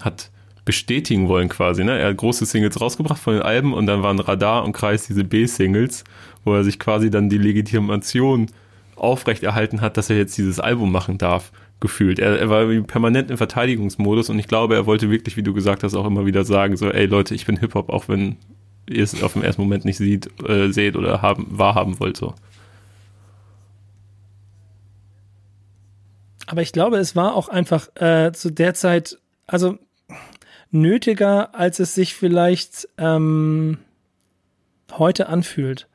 hat bestätigen wollen quasi. Ne? Er hat große Singles rausgebracht von den Alben und dann waren Radar und Kreis diese B-Singles, wo er sich quasi dann die Legitimation aufrechterhalten hat, dass er jetzt dieses Album machen darf gefühlt. Er, er war permanent im Verteidigungsmodus und ich glaube, er wollte wirklich, wie du gesagt hast, auch immer wieder sagen, so, ey Leute, ich bin Hip-Hop, auch wenn ihr es auf den ersten Moment nicht sieht, äh, seht oder haben, wahrhaben wollt, so. Aber ich glaube, es war auch einfach äh, zu der Zeit, also nötiger, als es sich vielleicht ähm, heute anfühlt.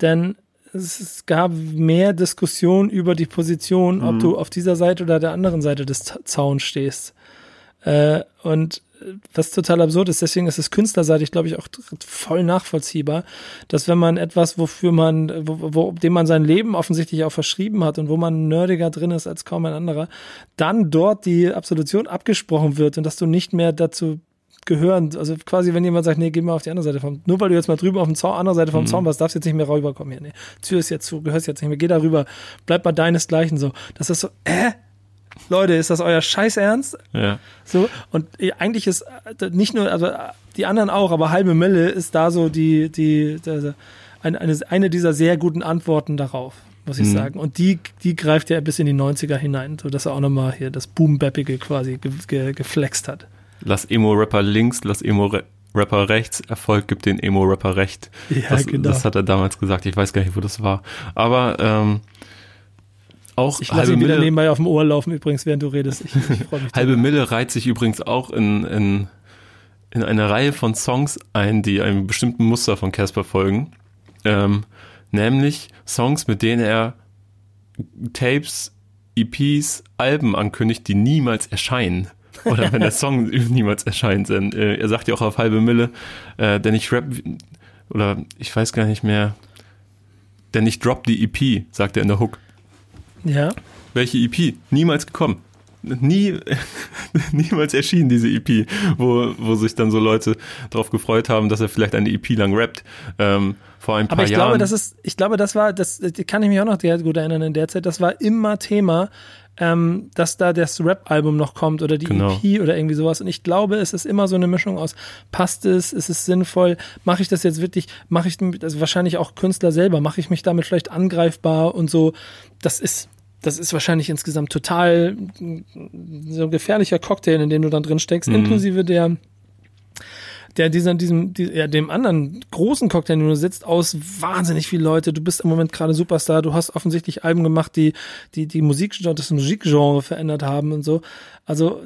Denn es gab mehr Diskussion über die Position, mhm. ob du auf dieser Seite oder der anderen Seite des Zauns stehst. Äh, und was total absurd ist, deswegen ist es künstlerseitig, glaube ich, auch voll nachvollziehbar, dass wenn man etwas, wofür man, wo, wo, dem man sein Leben offensichtlich auch verschrieben hat und wo man nerdiger drin ist als kaum ein anderer, dann dort die Absolution abgesprochen wird und dass du nicht mehr dazu gehören. Also quasi, wenn jemand sagt, nee, geh mal auf die andere Seite vom, nur weil du jetzt mal drüben auf dem Zaun, andere Seite vom mhm. Zaun warst, darfst jetzt nicht mehr rüberkommen hier. Nee, Tür ist jetzt zu, gehörst jetzt nicht mehr, geh da rüber, bleib bei deinesgleichen so. Das ist so, äh? Leute, ist das euer Scheiß Ernst? Ja. So, und eigentlich ist äh, nicht nur, also die anderen auch, aber halbe Mille ist da so die, die, die eine, eine, eine dieser sehr guten Antworten darauf muss ich mhm. sagen. Und die, die greift ja bis in die 90er hinein, so dass er auch nochmal hier das Boom-Bappige quasi ge, ge, geflext hat lass Emo-Rapper links, lass Emo-Rapper Rapper rechts, Erfolg gibt den Emo-Rapper recht. Ja, das, genau. das hat er damals gesagt. Ich weiß gar nicht, wo das war. Aber ähm, auch Ich lasse ihn wieder Mille, nebenbei auf dem Ohr laufen, übrigens, während du redest. Ich, ich freue mich. halbe Mille reiht sich übrigens auch in, in, in eine Reihe von Songs ein, die einem bestimmten Muster von Casper folgen. Ähm, nämlich Songs, mit denen er Tapes, EPs, Alben ankündigt, die niemals erscheinen. Oder wenn der Song niemals erscheint. Denn, äh, er sagt ja auch auf halbe Mille, äh, denn ich rap, oder ich weiß gar nicht mehr, denn ich drop die EP, sagt er in der Hook. Ja, Welche EP? Niemals gekommen. Nie, niemals erschienen diese EP, wo, wo sich dann so Leute drauf gefreut haben, dass er vielleicht eine EP lang rappt. Ähm, vor ein paar aber ich Jahren. glaube, das ist, ich glaube, das war, das das kann ich mich auch noch sehr gut erinnern in der Zeit, das war immer Thema, ähm, dass da das Rap-Album noch kommt oder die Genau. EP oder irgendwie sowas. Und ich glaube, es ist immer so eine Mischung aus, passt es, ist es sinnvoll, mache ich das jetzt wirklich, mache ich, also wahrscheinlich auch Künstler selber, mache ich mich damit vielleicht angreifbar und so. Das ist, das ist wahrscheinlich insgesamt total so ein gefährlicher Cocktail, in dem du dann drin steckst, Mhm. inklusive der der dieser, diesem, die, ja, dem anderen großen Cocktail, den du sitzt, aus wahnsinnig viele Leute. Du bist im Moment gerade Superstar. Du hast offensichtlich Alben gemacht, die, die, die Musikgenre, das Musikgenre verändert haben und so. Also,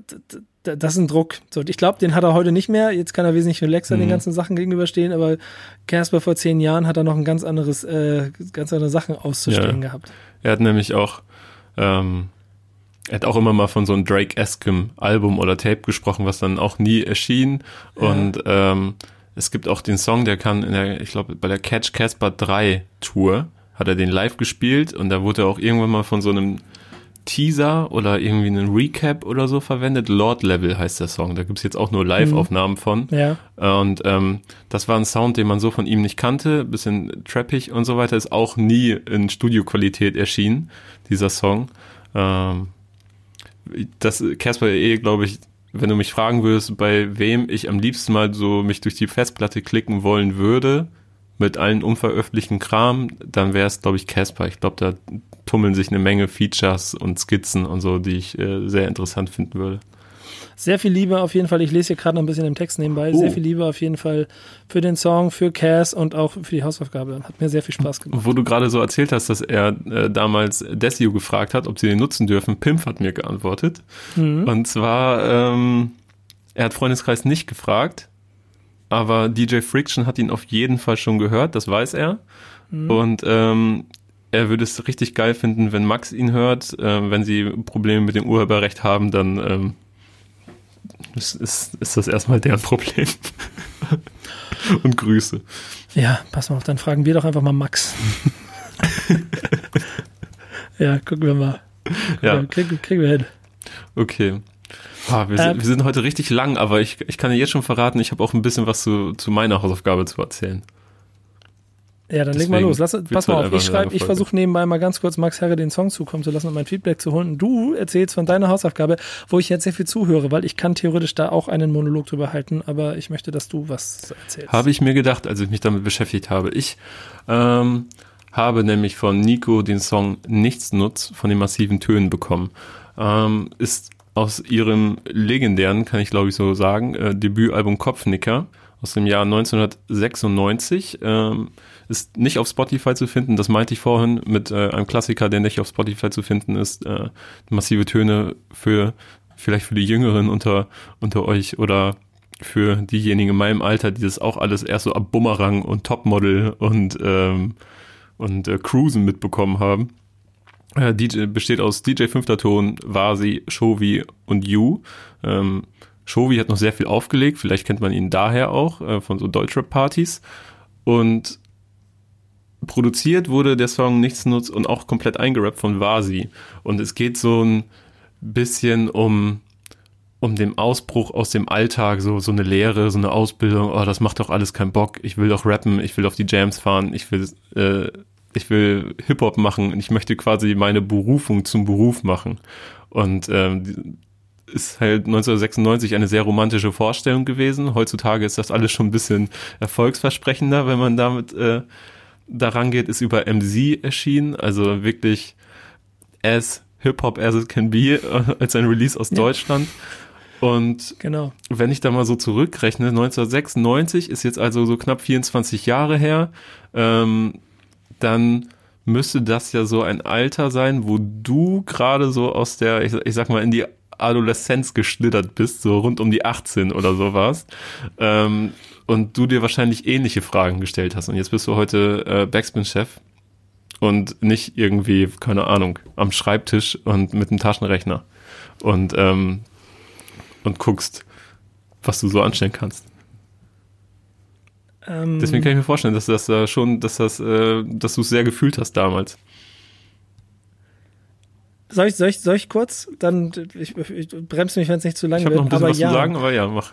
das ist ein Druck. So, ich glaube, den hat er heute nicht mehr. Jetzt kann er wesentlich relaxer den ganzen Sachen gegenüberstehen, aber Casper vor zehn Jahren hat er noch ein ganz anderes, äh, ganz andere Sachen auszustehen Ja. gehabt. Er hat nämlich auch, ähm, er hat auch immer mal von so einem Drake-eskem Album oder Tape gesprochen, was dann auch nie erschien. Und ähm, es gibt auch den Song, der kann in der, ich glaube, bei der Catch Casper 3 Tour hat er den live gespielt und da wurde er auch irgendwann mal von so einem Teaser oder irgendwie einen Recap oder so verwendet. Lord Level heißt der Song. Da gibt's jetzt auch nur Live-Aufnahmen von. Ja. Und ähm, das war ein Sound, den man so von ihm nicht kannte, bisschen trappig und so weiter, ist auch nie in Studioqualität erschienen, dieser Song. Ähm, das Casper eh, glaube ich, wenn du mich fragen würdest, bei wem ich am liebsten mal so mich durch die Festplatte klicken wollen würde, mit allen unveröffentlichten Kram, dann wäre es, glaube ich, Casper. Ich glaube, da tummeln sich eine Menge Features und Skizzen und so, die ich äh, sehr interessant finden würde. Sehr viel Liebe auf jeden Fall. Ich lese hier gerade noch ein bisschen im Text nebenbei. Oh. Sehr viel Liebe auf jeden Fall für den Song, für Cass und auch für die Hausaufgabe. Hat mir sehr viel Spaß gemacht. Wo du gerade so erzählt hast, dass er äh, damals Desio gefragt hat, ob sie den nutzen dürfen, Pimp hat mir geantwortet. Und zwar, ähm, er hat Freundeskreis nicht gefragt, aber DJ Friction hat ihn auf jeden Fall schon gehört, das weiß er. Und ähm, er würde es richtig geil finden, wenn Max ihn hört. Äh, wenn sie Probleme mit dem Urheberrecht haben, dann ähm, ist, ist, ist das erstmal deren Problem. Und Grüße. Ja, pass mal auf, dann fragen wir doch einfach mal Max. ja, gucken wir mal. Ja. Kriegen, kriegen wir hin. Okay. Ah, wir, Ähm, sind, wir sind heute richtig lang, aber ich, ich kann dir jetzt schon verraten, ich habe auch ein bisschen was zu, zu meiner Hausaufgabe zu erzählen. Ja, dann leg mal Deswegen los. Lass, pass mal halt auf, ich schreibe, ich versuche nebenbei mal ganz kurz Max Herre den Song zukommen zu lassen und mein Feedback zu holen. Du erzählst von deiner Hausaufgabe, wo ich jetzt sehr viel zuhöre, weil ich kann theoretisch da auch einen Monolog drüber halten, aber ich möchte, dass du was erzählst. Habe ich mir gedacht, als ich mich damit beschäftigt habe. Ich ähm, habe nämlich von Nico den Song Nichtsnutz von den massiven Tönen bekommen. Ähm, ist aus ihrem legendären, kann ich glaube ich so sagen, äh, Debütalbum Kopfnicker aus dem Jahr 1996. Ähm, ist nicht auf Spotify zu finden, das meinte ich vorhin mit äh, einem Klassiker, der nicht auf Spotify zu finden ist. Äh, massive Töne für vielleicht für die Jüngeren unter, unter euch oder für diejenigen in meinem Alter, die das auch alles erst so ab Bumerang und Topmodel und, ähm, und äh, Cruisen mitbekommen haben. Äh, DJ, besteht aus DJ Fünfter Ton, Vasi, Shovi und You. Ähm, Shovi hat noch sehr viel aufgelegt, vielleicht kennt man ihn daher auch, äh, von so Deutschrap-Partys. Und produziert wurde der Song Nichts nutzt und auch komplett eingerappt von Vasi. Und es geht so ein bisschen um um den Ausbruch aus dem Alltag, so, so eine Lehre, so eine Ausbildung, oh, das macht doch alles keinen Bock, ich will doch rappen, ich will auf die Jams fahren, ich will, äh, ich will Hip-Hop machen und ich möchte quasi meine Berufung zum Beruf machen. Und ähm, ist halt 1996 eine sehr romantische Vorstellung gewesen. Heutzutage ist das alles schon ein bisschen erfolgsversprechender, wenn man damit äh, daran geht, ist über MZ erschienen, also wirklich as Hip-Hop as it can be, äh, als ein Release aus Ja. Deutschland. Und Genau. wenn ich da mal so zurückrechne, 1996 ist jetzt also so knapp 24 Jahre her, ähm, dann müsste das ja so ein Alter sein, wo du gerade so aus der, ich, ich sag mal, in die Adoleszenz geschlittert bist, so rund um die 18 oder sowas. Ähm, und du dir wahrscheinlich ähnliche Fragen gestellt hast. Und jetzt bist du heute äh, Backspin-Chef und nicht irgendwie, keine Ahnung, am Schreibtisch und mit einem Taschenrechner. Und, ähm, und guckst, was du so anstellen kannst. Ähm, Deswegen kann ich mir vorstellen, dass das äh, schon, dass das, äh, dass du es sehr gefühlt hast damals. soll, ich, soll, ich, soll ich kurz? Dann ich, ich bremse mich, wenn es nicht zu lang Ich habe wird. noch ein bisschen aber was ja, zu sagen, aber ja, mach.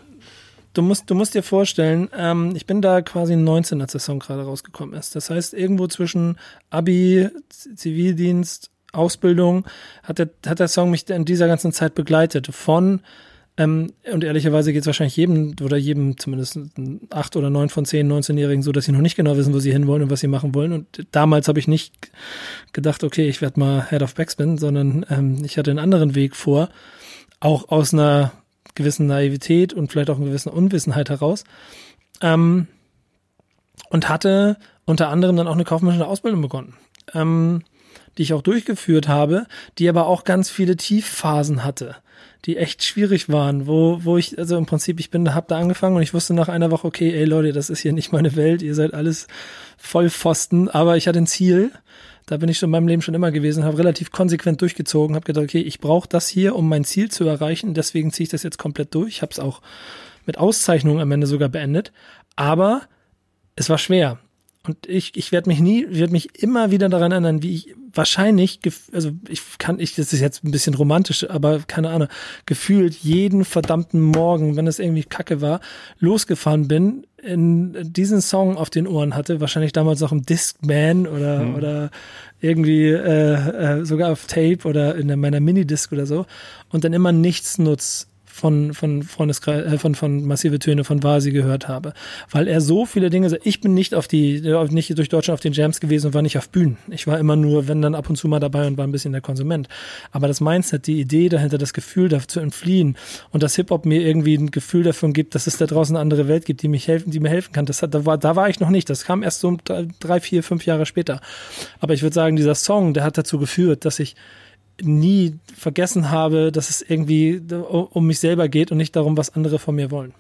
Du musst, du musst dir vorstellen, ähm, ich bin da quasi 19, als der Song gerade rausgekommen ist. Das heißt, irgendwo zwischen Abi, Zivildienst, Ausbildung hat der, hat der Song mich in dieser ganzen Zeit begleitet. Von, ähm, und ehrlicherweise geht es wahrscheinlich jedem oder jedem, zumindest acht oder neun von zehn 19-Jährigen so, dass sie noch nicht genau wissen, wo sie hinwollen und was sie machen wollen. Und damals habe ich nicht gedacht, okay, ich werde mal Head of Backspin, sondern ähm, ich hatte einen anderen Weg vor, auch aus einer gewissen Naivität und vielleicht auch einer gewissen Unwissenheit heraus. Ähm, und hatte unter anderem dann auch eine kaufmännische Ausbildung begonnen, ähm, die ich auch durchgeführt habe, die aber auch ganz viele Tiefphasen hatte, die echt schwierig waren, wo, wo ich, also im Prinzip, ich bin, hab da angefangen und ich wusste nach einer Woche, okay, ey Leute, das ist hier nicht meine Welt, ihr seid alles Vollpfosten, aber ich hatte ein Ziel, da bin ich schon in meinem Leben schon immer gewesen, habe relativ konsequent durchgezogen, habe gedacht, okay, ich brauche das hier, um mein Ziel zu erreichen, deswegen ziehe ich das jetzt komplett durch. Ich habe es auch mit Auszeichnung am Ende sogar beendet, aber es war schwer. Und ich, ich werde mich nie, werde mich immer wieder daran erinnern, wie ich wahrscheinlich, also ich kann, ich, das ist jetzt ein bisschen romantisch, aber keine Ahnung, gefühlt jeden verdammten Morgen, wenn es irgendwie kacke war, losgefahren bin, in diesen Song auf den Ohren hatte, wahrscheinlich damals noch im Discman oder, oder irgendwie äh, äh, sogar auf Tape oder in meiner Minidisc oder so und dann immer nichts nutzt von von Freundeskreis, äh, von von massive Töne von Vasi gehört habe, weil er so viele Dinge. Ich bin nicht auf die nicht durch Deutschland auf den Jams gewesen und war nicht auf Bühnen. Ich war immer nur, wenn dann ab und zu mal dabei und war ein bisschen der Konsument. Aber das Mindset, die Idee dahinter, das Gefühl dafür zu entfliehen und dass Hip Hop mir irgendwie ein Gefühl davon gibt, dass es da draußen eine andere Welt gibt, die mich helfen, die mir helfen kann. Das hat, da war da war ich noch nicht. Das kam erst so drei, vier, fünf Jahre später. Aber ich würde sagen, dieser Song, der hat dazu geführt, dass ich nie vergessen habe, dass es irgendwie um mich selber geht und nicht darum, was andere von mir wollen.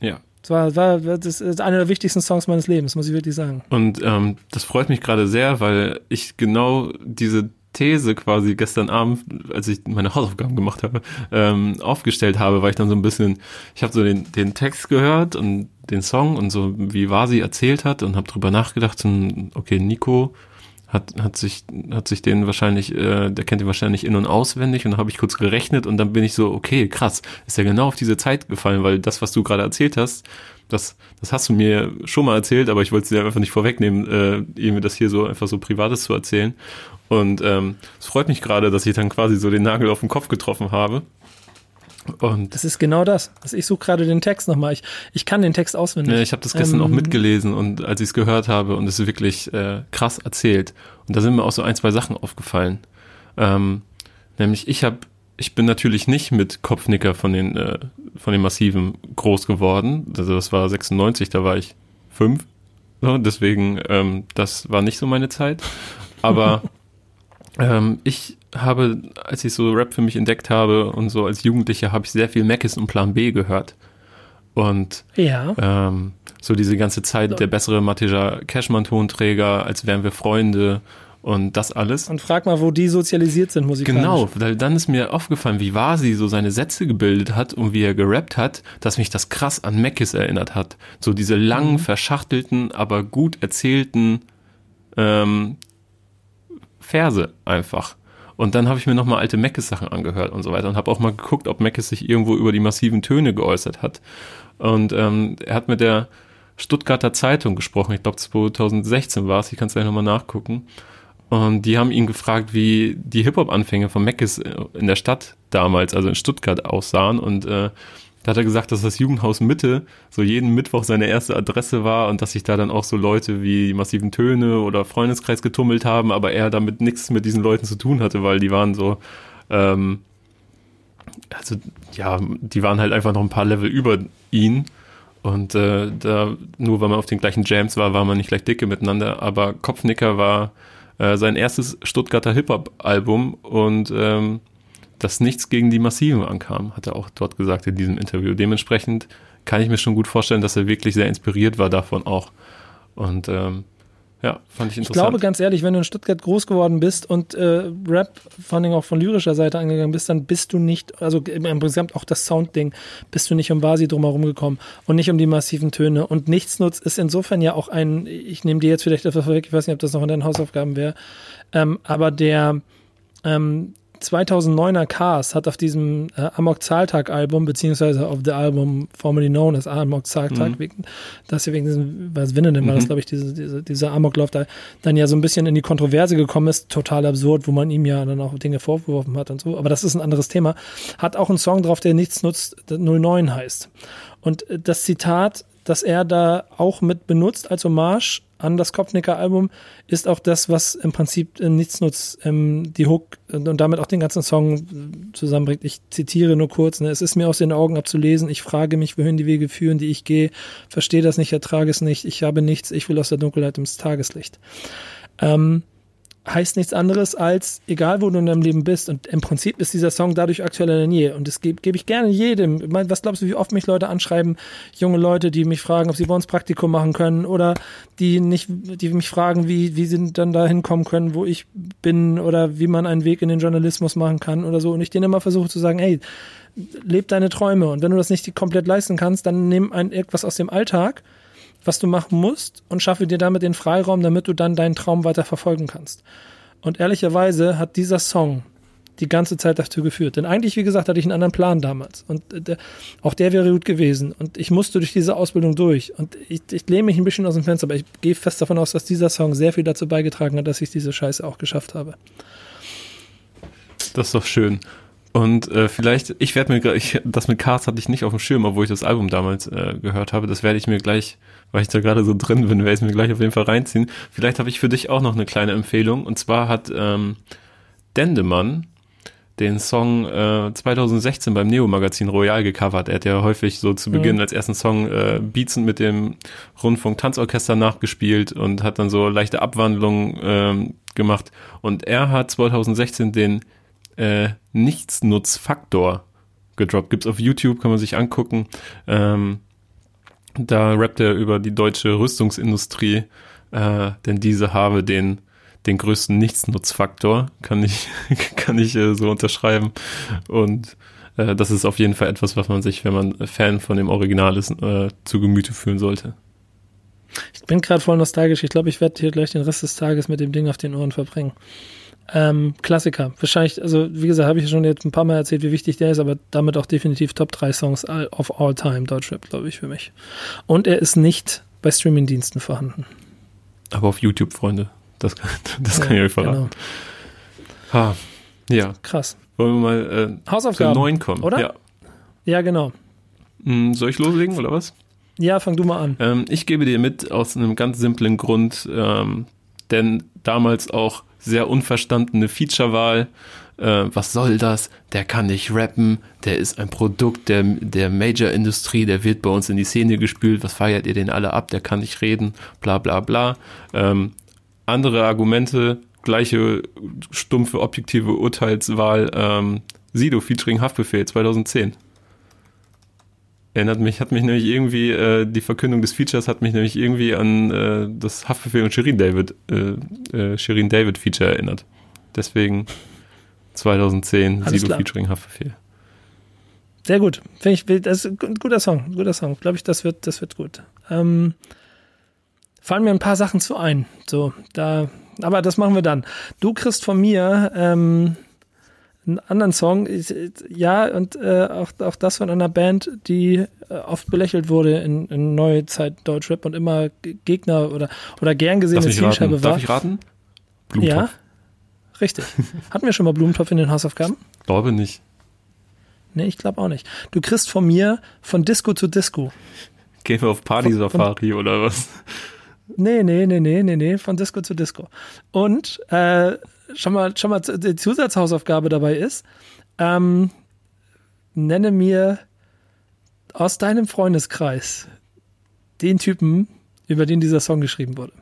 Ja. Das war, war das ist einer der wichtigsten Songs meines Lebens, muss ich wirklich sagen. Und ähm, das freut mich gerade sehr, weil ich genau diese These quasi gestern Abend, als ich meine Hausaufgaben gemacht habe, ähm, aufgestellt habe, weil ich dann so ein bisschen, ich habe so den, den Text gehört und den Song und so, wie Vasi erzählt hat und habe drüber nachgedacht, und, okay, Nico hat, hat sich, hat sich den wahrscheinlich, äh, der kennt ihn wahrscheinlich in- und auswendig und habe ich kurz gerechnet und dann bin ich so, okay, krass, ist ja genau auf diese Zeit gefallen, weil das, was du gerade erzählt hast, das, das hast du mir schon mal erzählt, aber ich wollte es dir einfach nicht vorwegnehmen, äh, ihm das hier so einfach so Privates zu erzählen. Und ähm, es freut mich gerade, dass ich dann quasi so den Nagel auf den Kopf getroffen habe. Und Das ist genau das. Also ich suche gerade den Text nochmal. Ich, ich kann den Text auswendig. Ja, ich habe das gestern Ähm, auch mitgelesen und als ich es gehört habe und es ist wirklich äh, krass erzählt. Und da sind mir auch so ein, zwei Sachen aufgefallen. Ähm, nämlich ich habe, ich bin natürlich nicht mit Kopfnicker von den äh, von den Massiven groß geworden. Also das war 96, da war ich fünf. So, deswegen, ähm, das war nicht so meine Zeit. Aber ähm, ich habe, als ich so Rap für mich entdeckt habe und so als Jugendlicher, habe ich sehr viel Mackes und Plan B gehört. Und Ja. ähm, so diese ganze Zeit der bessere Matija Cashman-Tonträger, als wären wir Freunde und das alles. Und frag mal, wo die sozialisiert sind musikalisch. Genau, weil dann ist mir aufgefallen, wie Vasi so seine Sätze gebildet hat und wie er gerappt hat, dass mich das krass an Mackis erinnert hat. So diese langen, verschachtelten, aber gut erzählten ähm, Verse einfach. Und dann habe ich mir nochmal alte Mackis-Sachen angehört und so weiter und habe auch mal geguckt, ob Mackis sich irgendwo über die massiven Töne geäußert hat. Und ähm, er hat mit der Stuttgarter Zeitung gesprochen, ich glaube 2016 war es, ich kann es gleich nochmal nachgucken. Und die haben ihn gefragt, wie die Hip-Hop-Anfänge von Mackis in der Stadt damals, also in Stuttgart, aussahen. Und äh, da hat er gesagt, dass das Jugendhaus Mitte so jeden Mittwoch seine erste Adresse war und dass sich da dann auch so Leute wie die massiven Töne oder Freundeskreis getummelt haben, aber er damit nichts mit diesen Leuten zu tun hatte, weil die waren so, ähm, also ja, die waren halt einfach noch ein paar Level über ihn. Und äh, da, nur weil man auf den gleichen Jams war, war man nicht gleich dicke miteinander. Aber Kopfnicker war äh, sein erstes Stuttgarter Hip-Hop-Album und ähm, dass nichts gegen die Massiven ankam, hat er auch dort gesagt in diesem Interview. Dementsprechend kann ich mir schon gut vorstellen, dass er wirklich sehr inspiriert war davon auch. Und ähm, ja, fand ich interessant. Ich glaube ganz ehrlich, wenn du in Stuttgart groß geworden bist und äh, Rap vor allem auch von lyrischer Seite angegangen bist, dann bist du nicht, also im Prinzip auch das Soundding, bist du nicht um Basi drumherum gekommen und nicht um die massiven Töne. Und Nichtsnutz ist insofern ja auch ein, ich nehme dir jetzt vielleicht etwas vorweg, ich weiß nicht, ob das noch in deinen Hausaufgaben wäre, ähm, aber der, ähm, 2009er Cast hat auf diesem äh, Amok Zahltag Album, beziehungsweise auf dem Album formerly known as Amok Zahltag, mhm. das hier wegen diesem, was Winnen war mhm. das, glaube ich, diese, diese, dieser Amoklauf da dann ja so ein bisschen in die Kontroverse gekommen ist, total absurd, wo man ihm ja dann auch Dinge vorgeworfen hat und so, aber das ist ein anderes Thema, hat auch einen Song drauf, der nichts nutzt, 09 heißt. Und äh, das Zitat, das er da auch mit benutzt als Hommage an das Kopfnicker-Album ist auch das, was im Prinzip äh, nichts nutzt, ähm, die Hook und, und, damit auch den ganzen Song äh, zusammenbringt. Ich zitiere nur kurz, ne, es ist mir aus den Augen abzulesen, ich frage mich, wohin die Wege führen, die ich gehe, verstehe das nicht, ertrage es nicht, ich habe nichts, ich will aus der Dunkelheit ins Tageslicht. Ähm, heißt nichts anderes als, egal wo du in deinem Leben bist, und im Prinzip ist dieser Song dadurch aktueller denn je. Und das gebe geb ich gerne jedem. Was glaubst du, wie oft mich Leute anschreiben, junge Leute, die mich fragen, ob sie bei uns Praktikum machen können oder die nicht, die mich fragen, wie, wie sie dann da hinkommen können, wo ich bin oder wie man einen Weg in den Journalismus machen kann oder so. Und ich denen immer versuche zu sagen, hey, leb deine Träume. Und wenn du das nicht komplett leisten kannst, dann nimm ein etwas aus dem Alltag was du machen musst und schaffe dir damit den Freiraum, damit du dann deinen Traum weiter verfolgen kannst. Und ehrlicherweise hat dieser Song die ganze Zeit dazu geführt. Denn eigentlich, wie gesagt, hatte ich einen anderen Plan damals. Und äh, der, auch der wäre gut gewesen. Und ich musste durch diese Ausbildung durch. Und ich, ich lehne mich ein bisschen aus dem Fenster, aber ich gehe fest davon aus, dass dieser Song sehr viel dazu beigetragen hat, dass ich diese Scheiße auch geschafft habe. Das ist doch schön. Und äh, vielleicht, ich werde mir ich, das mit Cars hatte ich nicht auf dem Schirm, obwohl ich das Album damals äh, gehört habe. Das werde ich mir gleich, weil ich da gerade so drin bin, werde ich mir gleich auf jeden Fall reinziehen. Vielleicht habe ich für dich auch noch eine kleine Empfehlung. Und zwar hat ähm, Dendemann den Song äh, 2016 beim Neo-Magazin Royal gecovert. Er hat ja häufig so zu Beginn mhm. als ersten Song äh, Beats mit dem Rundfunk-Tanzorchester nachgespielt und hat dann so leichte Abwandlungen ähm, gemacht. Und er hat 2016 den äh, Nichtsnutzfaktor gedroppt. Gibt's auf YouTube, kann man sich angucken. Ähm, da rappt er über die deutsche Rüstungsindustrie, äh, denn diese habe den den größten Nichtsnutzfaktor, kann ich kann ich äh, so unterschreiben und äh, das ist auf jeden Fall etwas, was man sich, wenn man Fan von dem Original ist, äh, zu Gemüte fühlen sollte. Ich bin gerade voll nostalgisch. Ich glaube, ich werde hier gleich den Rest des Tages mit dem Ding auf den Ohren verbringen. Ähm, Klassiker. Wahrscheinlich, also wie gesagt, habe ich schon jetzt ein paar Mal erzählt, wie wichtig der ist, aber damit auch definitiv Top 3 Songs of all time Deutschrap, glaube ich, für mich. Und er ist nicht bei Streamingdiensten vorhanden. Aber auf YouTube, Freunde. Das, das ja, kann ich euch verraten. Genau. Ha, ja. Krass. Wollen wir mal äh, Hausaufgaben, zu 9 kommen? Oder? Ja, ja genau. Hm, soll ich loslegen oder was? Ja, fang du mal an. Ähm, ich gebe dir mit aus einem ganz simplen Grund, ähm, denn damals auch sehr unverstandene Featurewahl. Äh, was soll das? Der kann nicht rappen, der ist ein Produkt der, der Major-Industrie, der wird bei uns in die Szene gespült, was feiert ihr den alle ab, der kann nicht reden, bla bla bla. Ähm, andere Argumente, gleiche stumpfe, objektive Urteilswahl, ähm, Sido featuring Haftbefehl 2010. Erinnert mich, hat mich nämlich irgendwie, äh, die Verkündung des Features hat mich nämlich irgendwie an äh, das Haftbefehl und Shirin David, äh, äh, Shirin David Feature erinnert. Deswegen 2010 Alles Sido klar. featuring Haftbefehl. Sehr gut. Finde ich, das ist ein guter Song, ein guter Song. Glaube ich, das wird, das wird gut. Ähm, fallen mir ein paar Sachen zu ein. So, da, aber das machen wir dann. Du kriegst von mir ähm, einen anderen Song, ja, und äh, auch, auch das von einer Band, die äh, oft belächelt wurde in, in neue Zeit Deutschrap und immer Gegner oder, oder gern gesehene Zielscheibe war. Darf ich raten? Blumentopf. Ja, richtig. Hatten wir schon mal Blumentopf in den Hausaufgaben? Glaube nicht. Nee, ich glaube auch nicht. Du kriegst von mir von Disco zu Disco. Gehen wir auf Party-Safari oder was? Nee, nee, nee, nee, nee, nee, von Disco zu Disco. Und äh, schon mal, schon mal die Zusatzhausaufgabe dabei ist, ähm, nenne mir aus deinem Freundeskreis den Typen, über den dieser Song geschrieben wurde.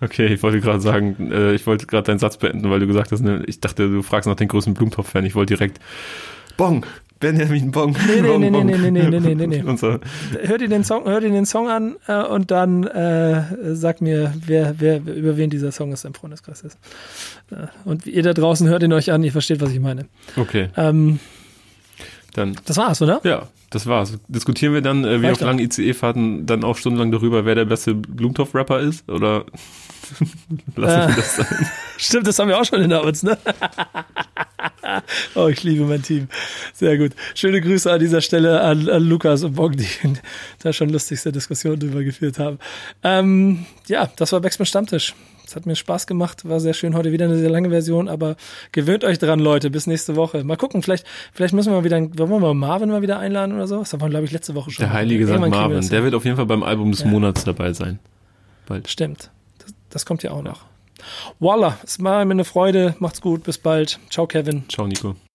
Okay, ich wollte gerade sagen, äh, ich wollte gerade deinen Satz beenden, weil du gesagt hast, ne, ich dachte, du fragst nach den größten Blumentopf-Fan. Ich wollte direkt Bong, Benjamin Bong. Nee, nee, Bong, nee, nee, Bong. nee, nee, nee, nee, nee, nee. So. Hör dir den Song, hör dir den Song an äh, und dann äh, sag mir, wer, wer, über wen dieser Song ist im Freundeskreis ist. Äh, und ihr da draußen hört ihn euch an, ihr versteht, was ich meine. Okay, Ähm, dann das war's, oder? Ja, das war's. Diskutieren wir dann, äh, wie Reicht auf langen ICE-Fahrten, dann auch stundenlang darüber, wer der beste Blumentopf-Rapper ist? Oder lassen Äh. wir das sein? Stimmt, das haben wir auch schon hinter uns, ne? oh, ich liebe mein Team. Sehr gut. Schöne Grüße an dieser Stelle an, an Lukas und Bog, die da schon lustigste Diskussionen drüber geführt haben. Ähm, ja, das war Backspin Stammtisch. Es hat mir Spaß gemacht, war sehr schön. Heute wieder eine sehr lange Version, aber gewöhnt euch dran, Leute. Bis nächste Woche. Mal gucken, vielleicht, vielleicht müssen wir mal wieder, wollen wir mal Marvin mal wieder einladen oder so? Das haben wir, glaube ich, letzte Woche schon. Der heilige wir Marvin, der wird auf jeden Fall beim Album des Ja. Monats dabei sein. Bald. Stimmt. Das, kommt ja auch noch. Voila, es war mir eine Freude. Macht's gut. Bis bald. Ciao, Kevin. Ciao, Nico.